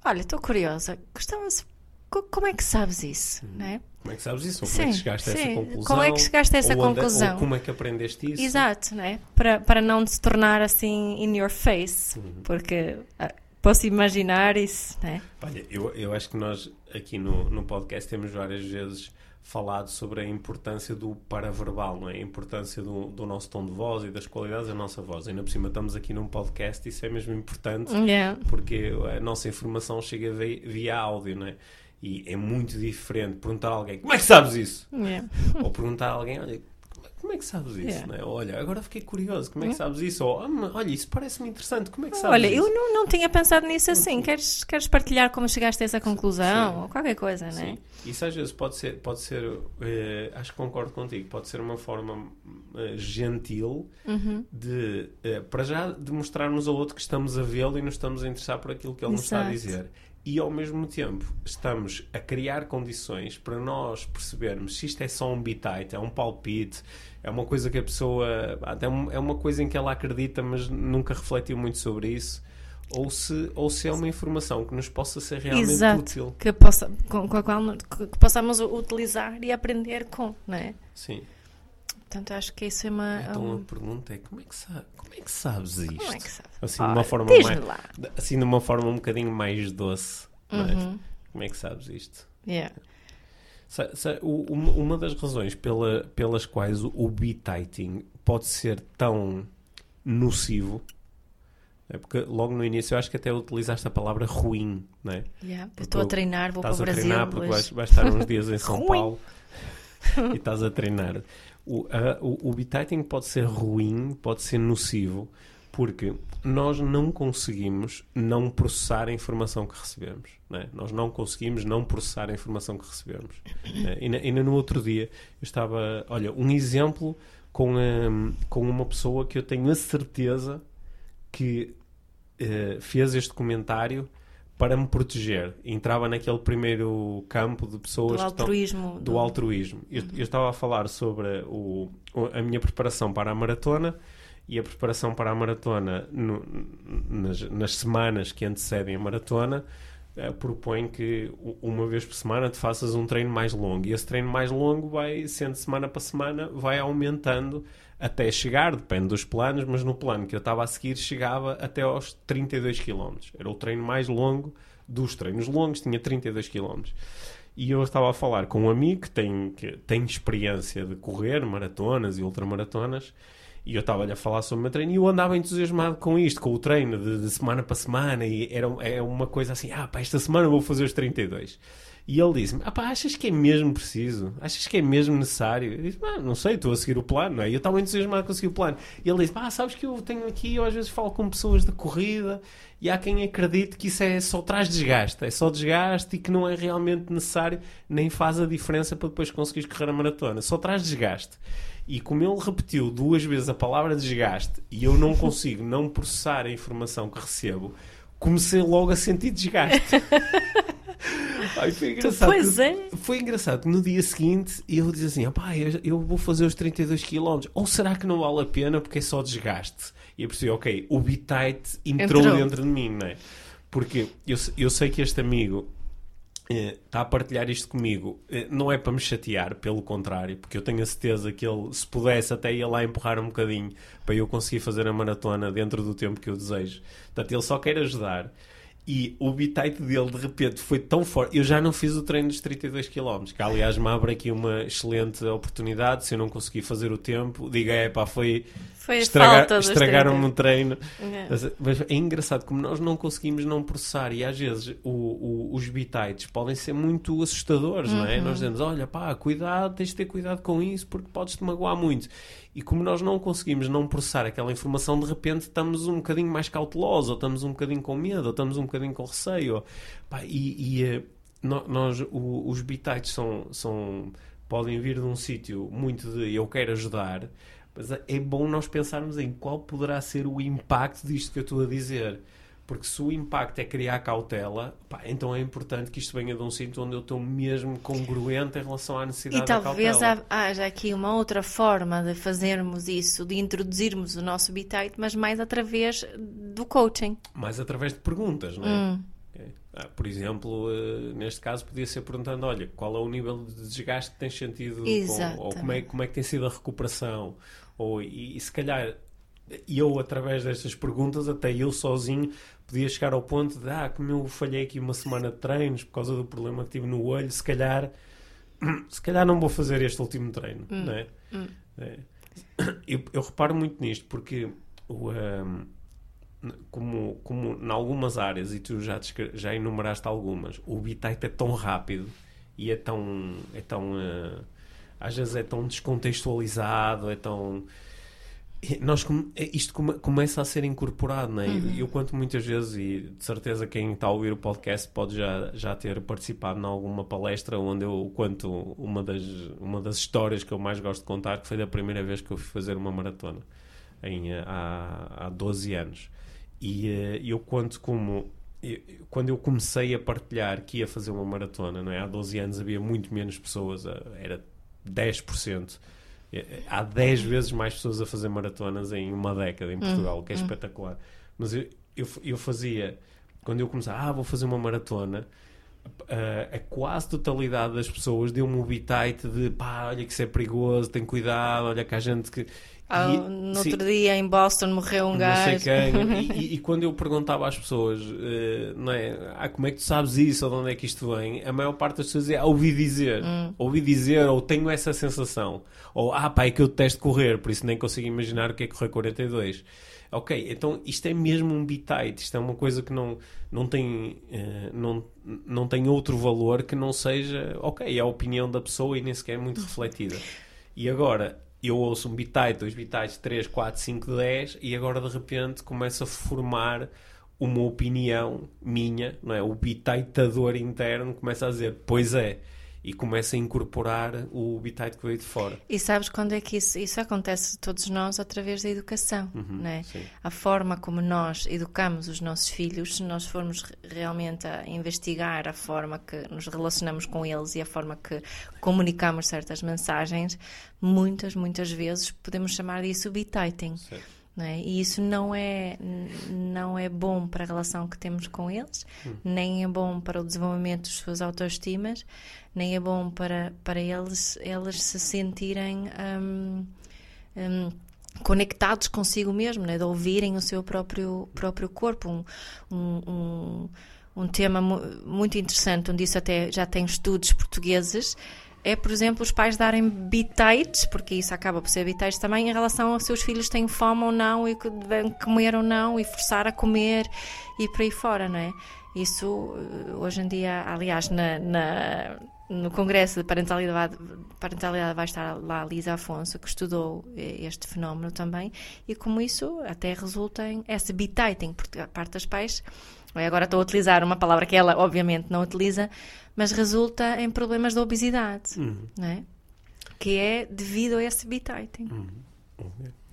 S2: Olha, estou curiosa, gostava de- co- como é que sabes isso, não é?
S1: Como é que sabes isso? Ou como é
S2: Sim,
S1: que chegaste a essa
S2: sim.
S1: conclusão?
S2: Como é que chegaste a essa conclusão?
S1: como é que aprendeste isso?
S2: Exato, né? Para, para não se tornar assim in your face,
S1: Uhum.
S2: porque ah, posso imaginar isso, né?
S1: Olha, eu, eu acho que nós aqui no, no podcast temos várias vezes falado sobre a importância do paraverbal, não é? A importância do, do nosso tom de voz e das qualidades da nossa voz. Ainda por cima estamos aqui num podcast, isso é mesmo importante
S2: Yeah.
S1: porque a nossa informação chega vi- via áudio, não é? E é muito diferente perguntar a alguém como é que sabes isso?
S2: Yeah.
S1: Ou perguntar a alguém, olha, como é- é que sabes isso?
S2: Yeah.
S1: Não é? Olha, agora fiquei curioso, como é que sabes isso? Ou, "Ah, mas olha, isso parece-me interessante, como é que sabes
S2: Olha,
S1: isso?
S2: eu não, não tinha pensado nisso assim. Queres, queres partilhar como chegaste a essa conclusão?
S1: Sim.
S2: Ou qualquer coisa, né?
S1: Sim. Isso às vezes pode ser, pode ser eh, acho que concordo contigo, pode ser uma forma eh, gentil
S2: Uhum.
S1: de, eh, para já, de mostrarmos ao outro que estamos a vê-lo e nos estamos a interessar por aquilo que ele nos está a
S2: Exato.
S1: dizer. E ao mesmo tempo estamos a criar condições para nós percebermos se isto é só um bitite, é um palpite, é uma coisa que a pessoa. até um- É uma coisa em que ela acredita, mas nunca refletiu muito sobre isso. Ou se, ou se é uma informação que nos possa ser realmente
S2: Exato.
S1: útil.
S2: Que, possa, com, com a qual que possamos utilizar e aprender com, não é?
S1: Sim.
S2: Portanto, acho que isso é uma.
S1: Então
S2: um-
S1: a pergunta é como é que, sa como é que sabes isto?
S2: Como é que sabes?
S1: Assim, de
S2: Ora,
S1: uma forma mais,
S2: lá.
S1: assim de uma forma um bocadinho mais doce. não é?
S2: Uhum.
S1: Como é que sabes isto?
S2: Yeah.
S1: Sa- sa- o- uma, uma das razões pela- pelas quais o, o bititing pode ser tão nocivo é porque logo no início eu acho que até utilizaste a palavra ruim, não é?
S2: Yeah. Eu estou a treinar, vou para
S1: Estás
S2: o
S1: a
S2: Brasil.
S1: treinar porque vais, vais estar uns dias em São. Paulo e estás a treinar. O, a- o, o bititing pode ser ruim, pode ser nocivo, porque nós não conseguimos não processar a informação que recebemos. é? Nós não conseguimos não processar a informação que recebemos. né? Ainda, ainda no outro dia eu estava. Olha, um exemplo com, hum, com uma pessoa que eu tenho a certeza que eh, fez este comentário para me proteger. Entrava naquele primeiro campo de pessoas
S2: do
S1: que estão,
S2: altruísmo.
S1: do altruísmo. Eu, eu estava a falar sobre o- a minha preparação para a maratona e a preparação para a maratona no- nas, nas semanas que antecedem a maratona eh, propõe que uma vez por semana tu faças um treino mais longo e esse treino mais longo vai sendo semana para semana vai aumentando até chegar, depende dos planos, mas no plano que eu estava a seguir chegava até aos 32 km. Era o treino mais longo dos treinos longos, tinha 32 km. E eu estava a falar com um amigo que tem, que tem experiência de correr maratonas e ultramaratonas e eu estava-lhe a falar sobre o meu treino e eu andava entusiasmado com isto, com o treino de, de semana para semana e era é uma coisa assim, ah pá, esta semana vou fazer os 32. E ele disse-me: ah, pá, achas que é mesmo preciso? Achas que é mesmo necessário? Eu disse: ah, não sei, estou a seguir o plano, não é? Eu estava entusiasmado com seguir o plano. E ele disse: ah, sabes que eu tenho aqui, eu às vezes falo com pessoas de corrida e há quem acredite que isso é só traz desgaste, é só desgaste e que não é realmente necessário, nem faz a diferença para depois conseguires correr a maratona, só traz desgaste. E como ele repetiu duas vezes a palavra desgaste e eu não consigo não processar a informação que recebo, comecei logo a sentir desgaste. Ai, foi engraçado.
S2: Pois é.
S1: Foi engraçado que no dia seguinte eu disse assim: eu, eu vou fazer os 32 km. Ou será que não vale a pena porque é só desgaste? E eu percebi: ok, o bitite entrou, entrou, dentro de mim, não é? Porque eu, eu sei que este amigo está eh, a partilhar isto comigo, eh, não é para me chatear, pelo contrário, porque eu tenho a certeza que ele, se pudesse, até ia lá empurrar um bocadinho para eu conseguir fazer a maratona dentro do tempo que eu desejo. Portanto, ele só quer ajudar. E o bitite dele de repente foi tão forte. Eu já não fiz o treino dos 32 km, que aliás me abre aqui uma excelente oportunidade. Se eu não conseguir fazer o tempo, diga é pá, foi
S2: foi Estragar,
S1: estragaram-me o treino. É. Mas é engraçado como nós não conseguimos não processar e às vezes o, o, os bitites podem ser muito assustadores, uhum. não é? Nós uhum. dizemos, olha pá, cuidado, tens de ter cuidado com isso porque podes-te magoar muito. E como nós não conseguimos não processar aquela informação, de repente estamos um bocadinho mais cautelosos, ou estamos um bocadinho com medo, ou estamos um bocadinho com receio. Pá, e, e eh, nós, os bitites são, são, podem vir de um sítio muito de eu quero ajudar, mas é bom nós pensarmos em qual poderá ser o impacto disto que eu estou a dizer. Porque se o impacto é criar cautela, pá, então é importante que isto venha de um sítio onde eu estou mesmo congruente em relação à necessidade
S2: e
S1: da
S2: cautela. E talvez haja aqui uma outra forma de fazermos isso, de introduzirmos o nosso bitite, mas mais através do coaching.
S1: Mais através de perguntas, não é? Hum. Ah, por exemplo, uh, neste caso podia ser perguntando, olha, qual é o nível de desgaste que tens sentido com, ou como é, como é que tem sido a recuperação ou, e, e se calhar eu, através destas perguntas, até eu sozinho, podia chegar ao ponto de, ah, como eu falhei aqui uma semana de treinos por causa do problema que tive no olho, se calhar, se calhar não vou fazer este último treino, hum, não é? Hum. é. Eu, eu, reparo muito nisto, porque o, um, como, como em algumas áreas, e tu já, já enumeraste algumas, o bitite é tão rápido e é tão, é tão uh, às vezes é tão descontextualizado, é tão. Nós, é, isto come, começa a ser incorporado, não é? Uhum. Eu conto muitas vezes, e de certeza quem está a ouvir o podcast pode já, já ter participado em alguma palestra onde eu conto uma das, uma das histórias que eu mais gosto de contar, que foi da primeira vez que eu fui fazer uma maratona, em, há, há 12 anos. E uh, eu conto como quando eu comecei a partilhar que ia fazer uma maratona, não é? há 12 anos havia muito menos pessoas, eh, era 10%. Há 10 vezes mais pessoas a fazer maratonas em uma década em Portugal, o que é hum. espetacular. Mas eu, eu, eu, fazia, quando eu comecei, ah, vou fazer uma maratona, a, a quase totalidade das pessoas deu-me o bitite de pá, olha que isso é perigoso, tem cuidado, olha que há gente que.
S2: Ah, e, no sim, outro dia em Boston morreu um gajo.
S1: E, e, e, quando eu perguntava às pessoas, uh, não é, ah, como é que tu sabes isso, ou de onde é que isto vem, a maior parte das pessoas dizia, ah, ouvi dizer, hum. ouvi dizer, ou tenho essa sensação, ou ah, pá, é que eu detesto correr, por isso nem consigo imaginar o que é correr 42. Ok, então isto é mesmo um bitite, isto é uma coisa que não, não, tem, uh, não, não tem outro valor que não seja, ok, é a opinião da pessoa e nem sequer é muito refletida. E agora, eu ouço um bitite, dois bitites, três, quatro, cinco, dez, e agora de repente começa a formar uma opinião minha, não é? O bititador interno começa a dizer, pois é, e começa a incorporar o bitite que veio de fora.
S2: E sabes quando é que isso, isso acontece todos nós? Através da educação, uhum, né? A forma como nós educamos os nossos filhos, se nós formos realmente a investigar a forma que nos relacionamos com eles e a forma que comunicamos certas mensagens, muitas, muitas vezes podemos chamar disso bititing. Certo. É? E isso não é, não é bom para a relação que temos com eles, hum. nem é bom para o desenvolvimento das suas autoestimas, nem é bom para, para eles, eles se sentirem um, um, conectados consigo mesmo, né? de ouvirem o seu próprio, próprio corpo. Um, um, um tema muito interessante, onde isso até já tem estudos portugueses, é, por exemplo, os pais darem bitites, porque isso acaba por ser bitites também, em relação aos seus filhos têm fome ou não, e que devem comer ou não, e forçar a comer, e por aí fora, não é? Isso, eh, hoje em dia, aliás, na, na no Congresso de Parentalidade, Parentalidade vai estar lá a Lisa Afonso, que estudou eh, este fenómeno também, e como isso até resulta em bititing, porque a parte dos pais, agora estou a utilizar uma palavra que ela obviamente não utiliza, mas resulta em problemas de obesidade, uhum. não é? que é devido a esse bititing. Uhum.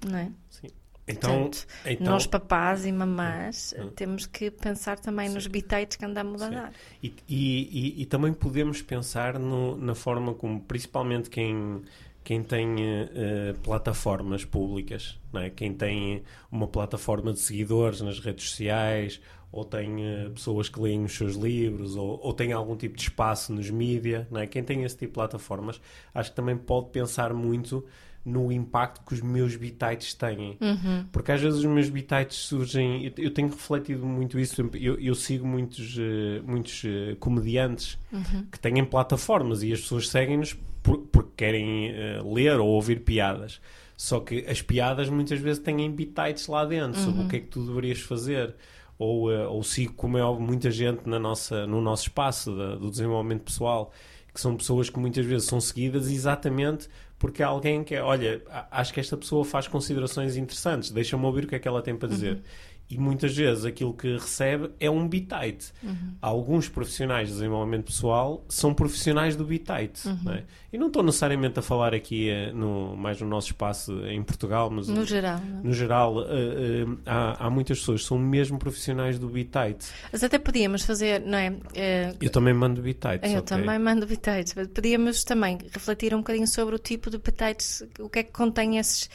S2: Não é?
S1: Sim. Então,
S2: Portanto, então, nós papás e mamás uhum. temos que pensar também Sim. nos bitites que andamos Sim. a dar.
S1: E, e, e, e, também podemos pensar no, na forma como, principalmente quem, quem tem uh, plataformas públicas, não é? quem tem uma plataforma de seguidores nas redes sociais, ou tem uh, pessoas que leem os seus livros, ou, ou tem algum tipo de espaço nos mídias, não é? quem tem esse tipo de plataformas, acho que também pode pensar muito no impacto que os meus bitites têm. Uhum. Porque às vezes os meus bitites surgem. Eu, eu tenho refletido muito isso. Eu, eu sigo muitos, uh, muitos uh, comediantes uhum. que têm plataformas e as pessoas seguem-nos por, porque querem uh, ler ou ouvir piadas. Só que as piadas muitas vezes têm bitites lá dentro uhum. sobre o que é que tu deverias fazer. Ou, ou sigo, como é muita gente na nossa, no nosso espaço da, do desenvolvimento pessoal, que são pessoas que muitas vezes são seguidas exatamente porque há alguém que é, olha, acho que esta pessoa faz considerações interessantes, deixa-me ouvir o que é que ela tem para dizer. Uhum e muitas vezes aquilo que recebe é um bitite. Uhum. Alguns profissionais de desenvolvimento pessoal são profissionais do bitite. Uhum. Não é? E não estou necessariamente a falar aqui eh, no, mais no nosso espaço em Portugal, mas
S2: no geral,
S1: é? no geral uh, uh, há, há, muitas pessoas que são mesmo profissionais do bitite.
S2: Mas até podíamos fazer, não é?
S1: Uh, eu também mando bitites.
S2: Eu okay? também mando bitites. Podíamos também refletir um bocadinho sobre o tipo de bitites, o que é que contém esses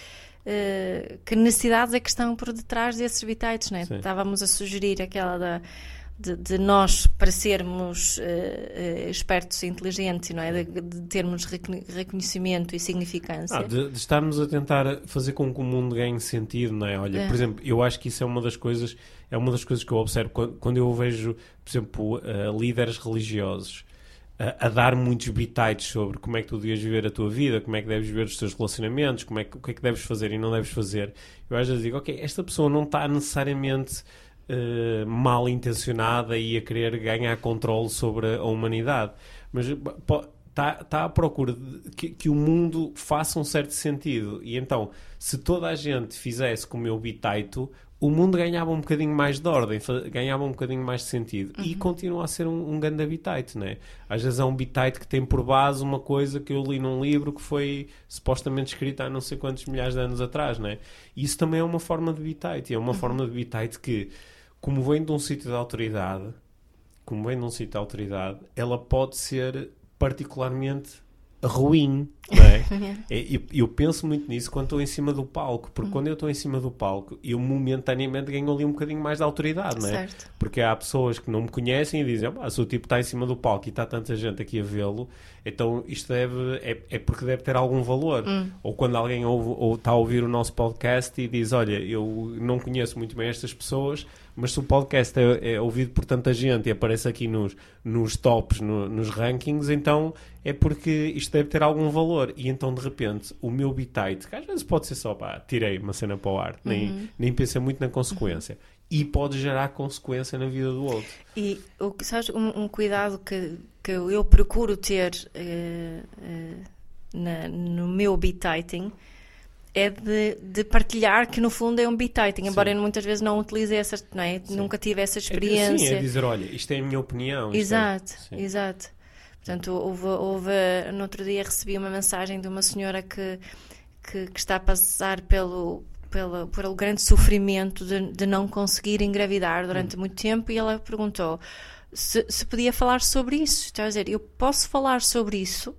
S2: uh, que necessidades é que estão por detrás desses bitites, né? Estávamos a sugerir aquela da de, de, nós para sermos uh, uh, espertos e inteligentes, não é? De, de, termos reconhecimento e significância.
S1: Ah, de, de, estarmos a tentar fazer com que o mundo ganhe sentido, não é? Olha, é. por exemplo, eu acho que isso é uma das coisas, é uma das coisas que eu observo quando, quando eu vejo, por exemplo, uh, líderes religiosos a, a, dar muitos bitites sobre como é que tu devias viver a tua vida, como é que deves viver os teus relacionamentos, como é que, o que é que deves fazer e não deves fazer. Eu às vezes digo, ok, esta pessoa não está necessariamente uh, mal intencionada e a querer ganhar controle sobre a humanidade, mas está, está à procura de que, que, o mundo faça um certo sentido. E então, se toda a gente fizesse como eu bitito, o mundo ganhava um bocadinho mais de ordem, ganhava um bocadinho mais de sentido. Uhum. E continua a ser um, um grande habitat, né? Às vezes é um habitat que tem por base uma coisa que eu li num livro que foi supostamente escrita há não sei quantos milhares de anos atrás, né? E isso também é uma forma de habitat. E é uma uhum. forma de habitat que, como vem de um sítio de autoridade, como vem de um sítio de autoridade, ela pode ser particularmente ruim, não é? é? eu, eu, penso muito nisso quando estou em cima do palco, porque uhum. quando eu estou em cima do palco, eu momentaneamente ganho ali um bocadinho mais de autoridade, não é? Certo. Porque há pessoas que não me conhecem e dizem, ah, se o tipo está em cima do palco e está tanta gente aqui a vê-lo, então isto deve, é, é porque deve ter algum valor. Uhum. Ou quando alguém ouve, ou está a ouvir o nosso podcast e diz, olha, eu não conheço muito bem estas pessoas, mas se o podcast é, é, ouvido por tanta gente e aparece aqui nos, nos tops, no, nos rankings, então é porque isto deve ter algum valor. E então, de repente, o meu bitite, que às vezes pode ser só, pá, tirei uma cena para o ar, uhum. nem, nem pensa muito na consequência. Uhum. E pode gerar consequência na vida do outro.
S2: E, o, sabes, um, um cuidado que, que eu procuro ter uh, uh, na, no meu bititing é de, de, partilhar que no fundo é um bititing, embora eu muitas vezes não utilize essa, não é? Nunca tive essa experiência.
S1: É, sim, é dizer, olha, isto é a minha opinião.
S2: É- exato, é, exato. Portanto, houve, houve, no outro dia recebi uma mensagem de uma senhora que, que, que está a passar pelo, pelo, pelo grande sofrimento de, de não conseguir engravidar durante hum. muito tempo e ela perguntou se, se podia falar sobre isso. Está a dizer, eu posso falar sobre isso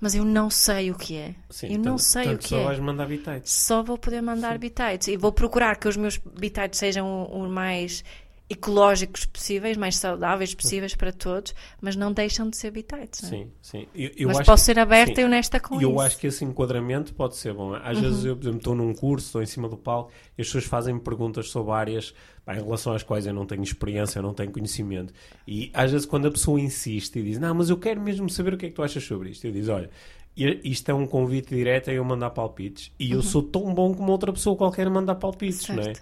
S2: mas eu não sei o que é. Sim, eu não sei o que
S1: só
S2: é.
S1: Só vais mandar bitites.
S2: Só vou poder mandar Sim. bitites. E vou procurar que os meus bitites sejam o mais ecológicos possíveis, mais saudáveis possíveis para todos, mas não deixam de ser habitats. É?
S1: Sim, sim. Eu, eu
S2: mas posso
S1: que-
S2: ser aberta
S1: sim.
S2: e honesta com
S1: eu
S2: isso.
S1: acho que esse enquadramento pode ser bom. Às vezes
S2: Uhum.
S1: eu, por exemplo, estou num curso, estou em cima do palco e as pessoas fazem perguntas sobre áreas pá, em relação às quais eu não tenho experiência, eu não tenho conhecimento. E às vezes quando a pessoa insiste e diz, não, mas eu quero mesmo saber o que é que tu achas sobre isto, eu digo, olha, isto é um convite direto a eu mandar palpites. E eu sou tão bom como outra pessoa qualquer a mandar palpites, não é?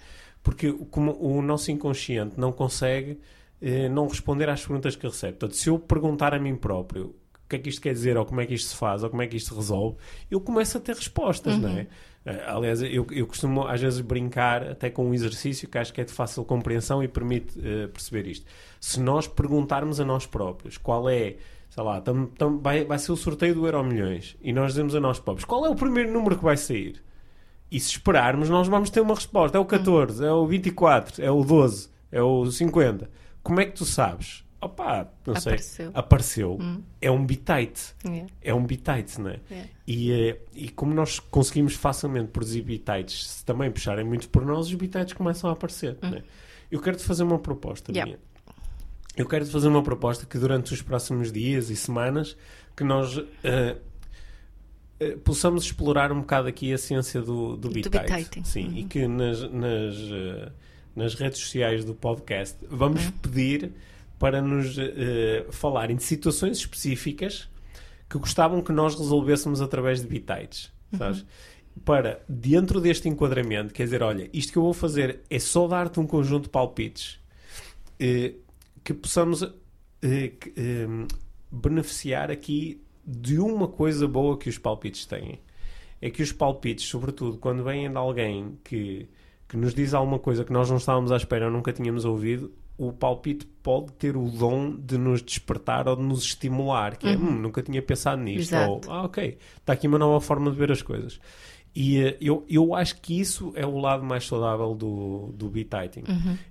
S2: Uhum.
S1: Porque como o nosso inconsciente não consegue eh, não responder às perguntas que recebe. Portanto, se eu perguntar a mim próprio o que é que isto quer dizer, ou como é que isto se faz, ou como é que isto se resolve, eu começo a ter respostas, não é? Eh, aliás, eu, eu costumo às vezes brincar até com um exercício que acho que é de fácil compreensão e permite eh, perceber isto. Se nós perguntarmos a nós próprios qual é, sei lá, tam- tam- vai, vai ser o sorteio do Euro Milhões, e nós dizemos a nós próprios qual é o primeiro número que vai sair? E se esperarmos, nós vamos ter uma resposta. É o 14, é o 24, é o 12, é o 50. Como é que tu sabes? Opa, não sei.
S2: Apareceu.
S1: Apareceu. É um bitite.
S2: Yeah.
S1: É um bitite, não é?
S2: Yeah.
S1: E, eh, e como nós conseguimos facilmente produzir bitites, se também puxarem muito por nós, os bitites começam a aparecer. não é? Eu quero-te fazer uma proposta,
S2: Yeah.
S1: minha. Eu quero-te fazer uma proposta que durante os próximos dias e semanas que nós eh, eh, possamos explorar um bocado aqui a ciência do, do
S2: Do
S1: bitite.
S2: bititing.
S1: Sim,
S2: Uhum.
S1: e que nas, nas, eh, nas redes sociais do podcast vamos
S2: Uhum.
S1: pedir para nos eh, falarem de situações específicas que gostavam que nós resolvêssemos através de bitites, sabes? Para, dentro deste enquadramento, quer dizer, olha, isto que eu vou fazer é só dar-te um conjunto de palpites eh, que possamos eh, que, beneficiar aqui de uma coisa boa que os palpites têm. É que os palpites, sobretudo quando vêm de alguém que, que nos diz alguma coisa que nós não estávamos à espera ou nunca tínhamos ouvido, o palpite pode ter o dom de nos despertar ou de nos estimular, que é, hum, nunca tinha pensado nisto, ou,
S2: Exato.
S1: ah, ok, está aqui uma nova forma de ver as coisas. E eh, eu, eu acho que isso é o lado mais saudável do, do bititing.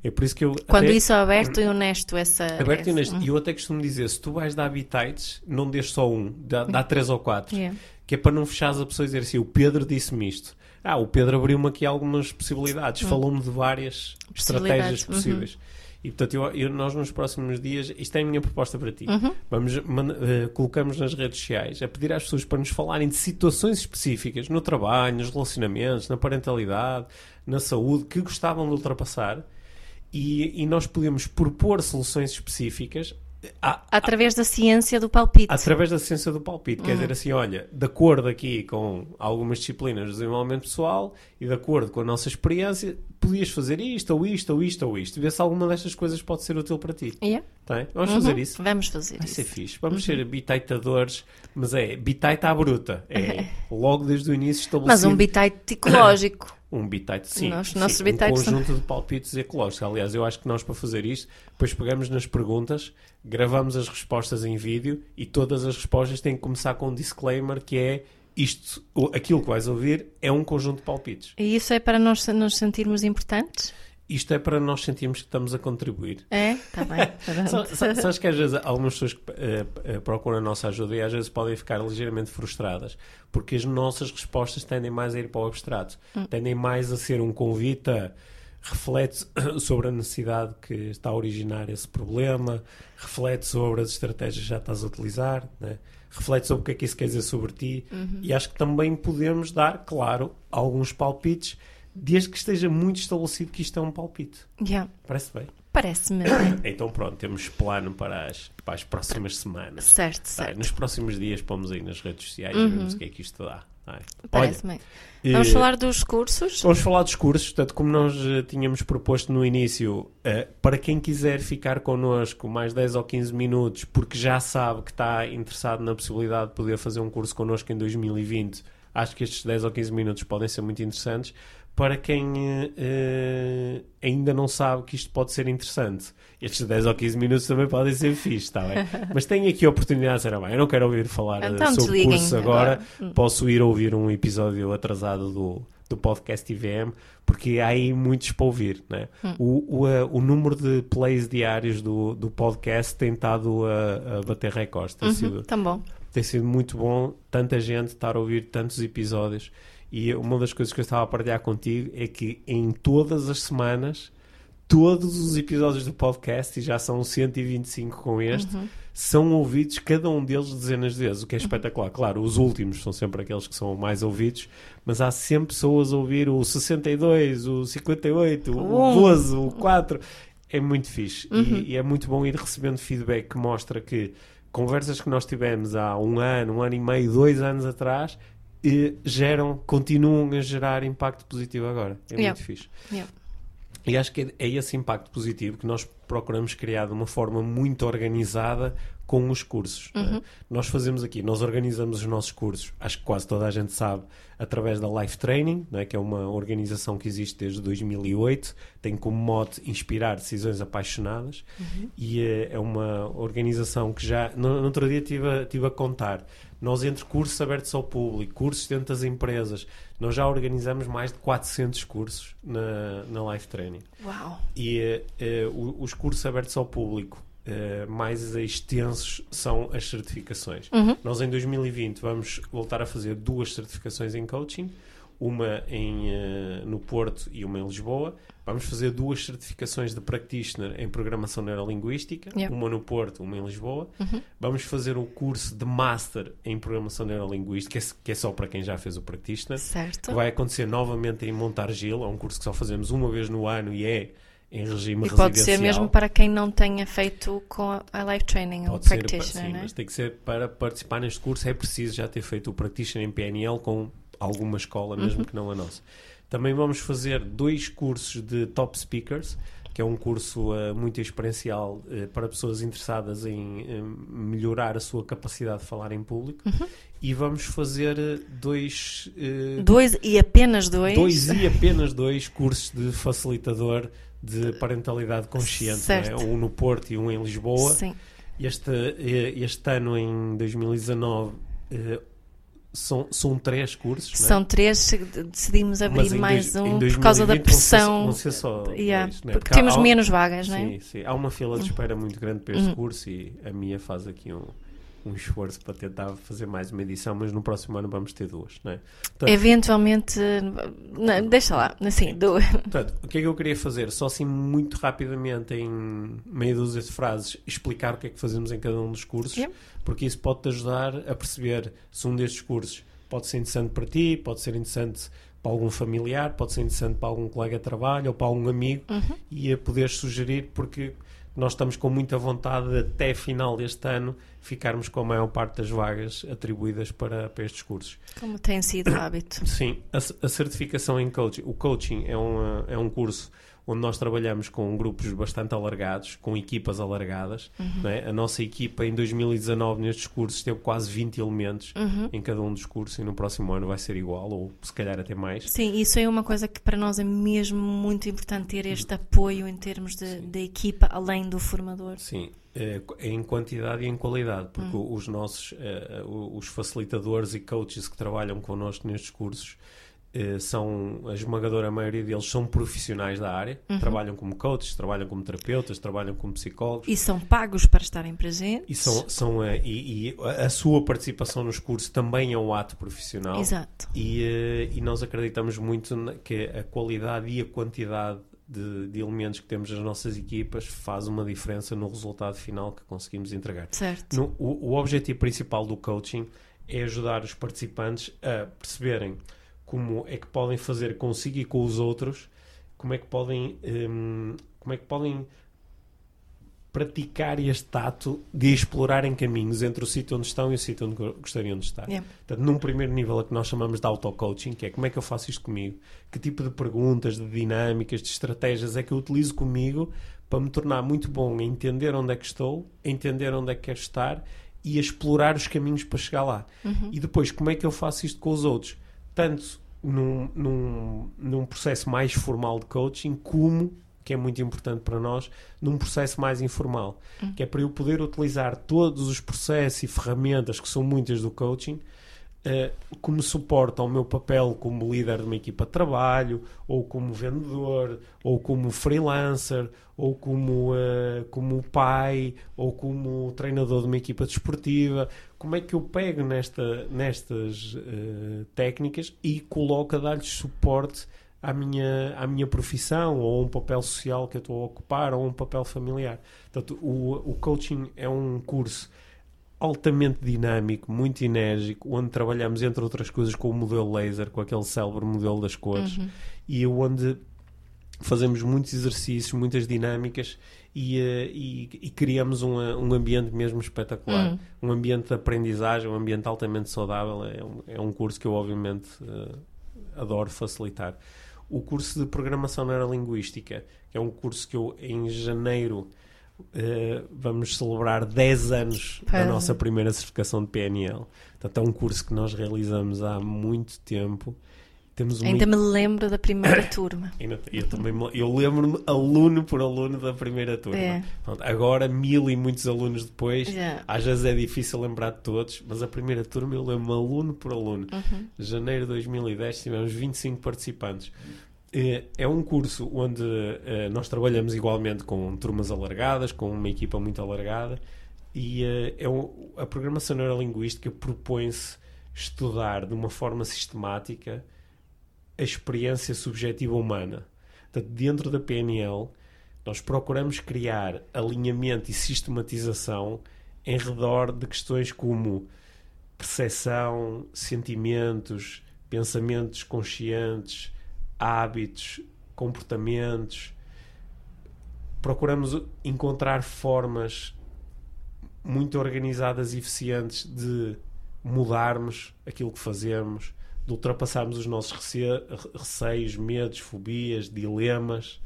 S1: É por isso que eu.
S2: Quando
S1: até-
S2: isso é aberto e honesto, essa.
S1: Aberto e
S2: essa-
S1: honesto. E eu até costumo dizer: se tu vais dar bitites, não dês só um, dá, dá três ou quatro.
S2: Yeah.
S1: Que é para não fechares a pessoa e dizer assim: o Pedro disse-me isto. Ah, o Pedro abriu-me aqui algumas possibilidades, falou-me de várias estratégias
S2: uhum.
S1: possíveis. E portanto, eu, eu- nós nos próximos dias, isto é a minha proposta para ti.
S2: Uhum.
S1: Vamos, man- eh, colocamos nas redes sociais a pedir às pessoas para nos falarem de situações específicas no trabalho, nos relacionamentos, na parentalidade, na saúde, que gostavam de ultrapassar. E, e nós podemos propor soluções específicas a-
S2: Através da ciência do palpite.
S1: através da ciência do palpite. Quer dizer assim, olha, de acordo aqui com algumas disciplinas do desenvolvimento pessoal e de acordo com a nossa experiência, podias fazer isto, ou isto, ou isto, ou isto. Ver se alguma destas coisas pode ser útil para ti.
S2: Yeah.
S1: Tá? Vamos
S2: Uhum.
S1: fazer isso?
S2: Vamos fazer
S1: Vai
S2: isso.
S1: ser fixe. Vamos ser bitaitadores, mas é bitaita à bruta. É logo desde o início estabelecido.
S2: Mas um bitite ecológico.
S1: Um bitite, sim. Sim, um
S2: bitites são-
S1: conjunto de palpites ecológicos. Aliás, eu acho que nós, para fazer isto, depois pegamos nas perguntas, gravamos as respostas em vídeo e todas as respostas têm que começar com um disclaimer que é isto, aquilo que vais ouvir é um conjunto de palpites.
S2: E isso é para nós nos sentirmos importantes?
S1: Isto é para nós sentirmos que estamos a contribuir.
S2: É? Está bem.
S1: Sa- Sabes que às vezes algumas pessoas que eh, eh, procuram a nossa ajuda e às vezes podem ficar ligeiramente frustradas porque as nossas respostas tendem mais a ir para o abstrato, tendem mais a ser um convite a reflete sobre a necessidade que está a originar esse problema, reflete sobre as estratégias que já estás a utilizar, né? reflete sobre o que é que isso quer dizer sobre ti e acho que também podemos dar, claro, alguns palpites desde que esteja muito estabelecido que isto é um palpite.
S2: Yeah.
S1: Parece bem?
S2: Parece-me.
S1: Então pronto, temos plano para as, para as próximas semanas.
S2: Certo,
S1: Tá,
S2: certo. Uhum.
S1: nos próximos dias pomos aí nas redes sociais e vemos o que é que isto dá. tá?
S2: Parece-me.
S1: Olha,
S2: Vamos
S1: eh,
S2: falar dos cursos?
S1: Vamos falar dos cursos, portanto, como nós eh, tínhamos proposto no início, eh, para quem quiser ficar connosco mais 10 ou 15 minutos, porque já sabe que está interessado na possibilidade de poder fazer um curso connosco em 2020, acho que estes 10 ou 15 minutos podem ser muito interessantes. Para quem eh, ainda não sabe que isto pode ser interessante, estes 10 ou 15 minutos também podem ser fixe, está bem? Mas tenho aqui a oportunidade de dizer, "Ah, bem, eu não quero ouvir falar eh,
S2: Então
S1: sobre
S2: desliguem
S1: curso agora,
S2: agora.
S1: posso ir ouvir um episódio atrasado do, do podcast IVM, porque há aí muitos para ouvir. Né?
S2: Hum.
S1: O, o, eh, o número de plays diários do, do podcast tem estado a, a bater recordes. Tem, sido,
S2: Uhum, tão bom.
S1: tem sido muito bom tanta gente estar a ouvir tantos episódios. E uma das coisas que eu estava a partilhar contigo é que em todas as semanas todos os episódios do podcast, e já são 125 com este,
S2: Uhum.
S1: são ouvidos, cada um deles, dezenas de vezes, o que é espetacular. Claro, os últimos são sempre aqueles que são mais ouvidos, mas há sempre pessoas a ouvir o 62, o 58, o
S2: Um.
S1: 12, o 4. É muito fixe. E-
S2: Uhum.
S1: E, é muito bom ir recebendo feedback que mostra que conversas que nós tivemos há um ano, um ano e meio, dois anos atrás, eh, geram, continuam a gerar impacto positivo agora. É
S2: Yeah.
S1: muito fixe.
S2: Yeah.
S1: E acho que é, é esse impacto positivo que nós procuramos criar de uma forma muito organizada com os cursos. é? Nós fazemos aqui, nós organizamos os nossos cursos, acho que quase toda a gente sabe, através da Life Training, não é? que é uma organização que existe desde 2008, tem como mote inspirar decisões apaixonadas e é, é uma organização que já, no, no outro dia estive a, estive a contar, nós entre cursos abertos ao público, cursos dentro das empresas, nós já organizamos mais de 400 cursos na, na Life Training.
S2: Uau!
S1: E eh, eh, os cursos abertos ao público eh, mais extensos são as certificações.
S2: Uhum.
S1: Nós em 2020 vamos voltar a fazer duas certificações em coaching, uma em, eh, no Porto e uma em Lisboa. Vamos fazer duas certificações de practitioner em programação neurolinguística,
S2: Yeah.
S1: uma no Porto, uma em Lisboa.
S2: Uhum.
S1: Vamos fazer um curso de master em programação neurolinguística, que é, que é só para quem já fez o practitioner.
S2: Certo.
S1: Vai acontecer novamente em Montargil, é um curso que só fazemos uma vez no ano e é em regime
S2: E pode ser mesmo para quem não tenha feito com a life training, o
S1: Pode ser,
S2: practitioner,
S1: sim,
S2: não é?
S1: mas tem que ser para participar neste curso é preciso já ter feito o practitioner em PNL com alguma escola, mesmo
S2: Uhum.
S1: que não a nossa. Também vamos fazer dois cursos de top speakers, que é um curso eh, muito experiencial eh, para pessoas interessadas em eh, melhorar a sua capacidade de falar em público.
S2: Uhum.
S1: E vamos fazer dois
S2: Dois e apenas dois.
S1: dois e apenas dois cursos de facilitador de parentalidade consciente, não é? Um no Porto e um em Lisboa.
S2: Sim.
S1: Este, eh, este ano, em 2019, eh, são, são três cursos. não é?
S2: São três, decidimos abrir mais um por causa da
S1: 2020 vão ser-
S2: pressão.
S1: Vão ser só
S2: Yeah,
S1: dois, não é?
S2: porque
S1: há-
S2: temos menos vagas, não é?
S1: Sim, sim. Há uma fila de espera muito grande para este curso e a minha faz aqui um, um esforço para tentar fazer mais uma edição, mas no próximo ano vamos ter duas, não é? Portanto,
S2: Eventualmente, não, deixa lá, assim, do,
S1: Portanto, o que é que eu queria fazer? Só assim muito rapidamente, em meia dúzia de frases, explicar o que é que fazemos em cada um dos cursos, porque isso pode-te ajudar a perceber se um destes cursos pode ser interessante para ti, pode ser interessante para algum familiar, pode ser interessante para algum colega de trabalho ou para algum amigo
S2: Uhum.
S1: e a poder sugerir, porque nós estamos com muita vontade de, até final deste ano ficarmos com a maior parte das vagas atribuídas para, para estes cursos.
S2: como tem sido hábito.
S1: Sim, a, a certificação em coaching. O coaching é, uma, é um curso onde nós trabalhamos com grupos bastante alargados, com equipas alargadas. não é? A nossa equipa em 2019 nestes cursos teve quase 20 elementos
S2: Uhum.
S1: em cada um dos cursos e no próximo ano vai ser igual, ou se calhar até mais.
S2: Sim, isso é uma coisa que para nós é mesmo muito importante ter este apoio em termos de, de equipa, além do formador.
S1: Sim, eh, em quantidade e em qualidade, porque
S2: Hum.
S1: os nossos, eh, os facilitadores e coaches que trabalham connosco nestes cursos são, a esmagadora maioria deles são profissionais da área,
S2: Uhum.
S1: trabalham como coaches, trabalham como terapeutas, trabalham como psicólogos.
S2: E são pagos para estarem presentes.
S1: E, são, são, eh, e, e a sua participação nos cursos também é um ato profissional.
S2: Exato.
S1: E, eh, e nós acreditamos muito que a qualidade e a quantidade de, de elementos que temos nas nossas equipas faz uma diferença no resultado final que conseguimos entregar.
S2: Certo.
S1: No- o, o objetivo principal do coaching é ajudar os participantes a perceberem como é que podem fazer consigo e com os outros, como é que podem, hum, como é que podem praticar este ato de explorarem caminhos entre o sítio onde estão e o sítio onde go- gostariam de estar.
S2: Yeah.
S1: Portanto, num primeiro nível, a que nós chamamos de auto-coaching, que é como é que eu faço isto comigo? Que tipo de perguntas, de dinâmicas, de estratégias é que eu utilizo comigo para me tornar muito bom a entender onde é que estou, entender onde é que quero estar e explorar os caminhos para chegar lá. E depois, como é que eu faço isto com os outros? Tanto num, num, num processo mais formal de coaching, como, que é muito importante para nós, num processo mais informal. Que é para eu poder utilizar todos os processos e ferramentas, que são muitas do coaching, eh, como suporte ao meu papel como líder de uma equipa de trabalho, ou como vendedor, ou como freelancer, ou como, eh, como pai, ou como treinador de uma equipa desportiva. Como é que eu pego nesta, nestas eh, técnicas e coloco a dar-lhes suporte à minha, à minha profissão, ou um papel social que eu estou a ocupar, ou um papel familiar. Portanto, o, o coaching é um curso altamente dinâmico, muito enérgico, onde trabalhamos, entre outras coisas, com o modelo laser, com aquele célebre modelo das cores, uhum. e onde fazemos muitos exercícios, muitas dinâmicas e, eh, e, e criamos um, um ambiente mesmo espetacular. Uhum. Um ambiente de aprendizagem, um ambiente altamente saudável. É um, é um curso que eu, obviamente, uh, adoro facilitar. O curso de Programação Neurolinguística, que é um curso que eu, em janeiro, Uh, vamos celebrar 10 anos da nossa primeira certificação de PNL. Portanto, é um curso que nós realizamos há muito tempo.
S2: Temos uma... Ainda me lembro da primeira turma.
S1: eu, também eu lembro-me aluno por aluno da primeira turma. É. Agora, mil e muitos alunos depois, yeah. às vezes é difícil lembrar de todos, mas a primeira turma eu lembro-me aluno por aluno. Uhum. Janeiro de 2010 tivemos 25 participantes. Eh, é um curso onde uh, nós trabalhamos igualmente com turmas alargadas, com uma equipa muito alargada, e uh, é um, a programação neurolinguística propõe-se estudar de uma forma sistemática a experiência subjetiva humana. Portanto, dentro da PNL, nós procuramos criar alinhamento e sistematização em redor de questões como percepção, sentimentos, pensamentos conscientes, hábitos, comportamentos. Procuramos encontrar formas muito organizadas e eficientes de mudarmos aquilo que fazemos, de ultrapassarmos os nossos receios, medos, fobias, dilemas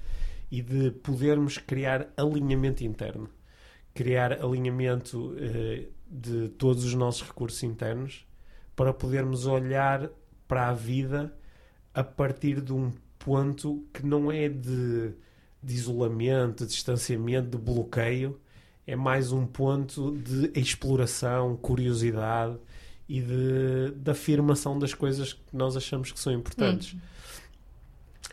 S1: e de podermos criar alinhamento interno. Criar alinhamento eh, de todos os nossos recursos internos para podermos olhar para a vida a partir de um ponto que não é de, de isolamento, de distanciamento, de bloqueio, é mais um ponto de exploração, curiosidade e de, de afirmação das coisas que nós achamos que são importantes. Hum.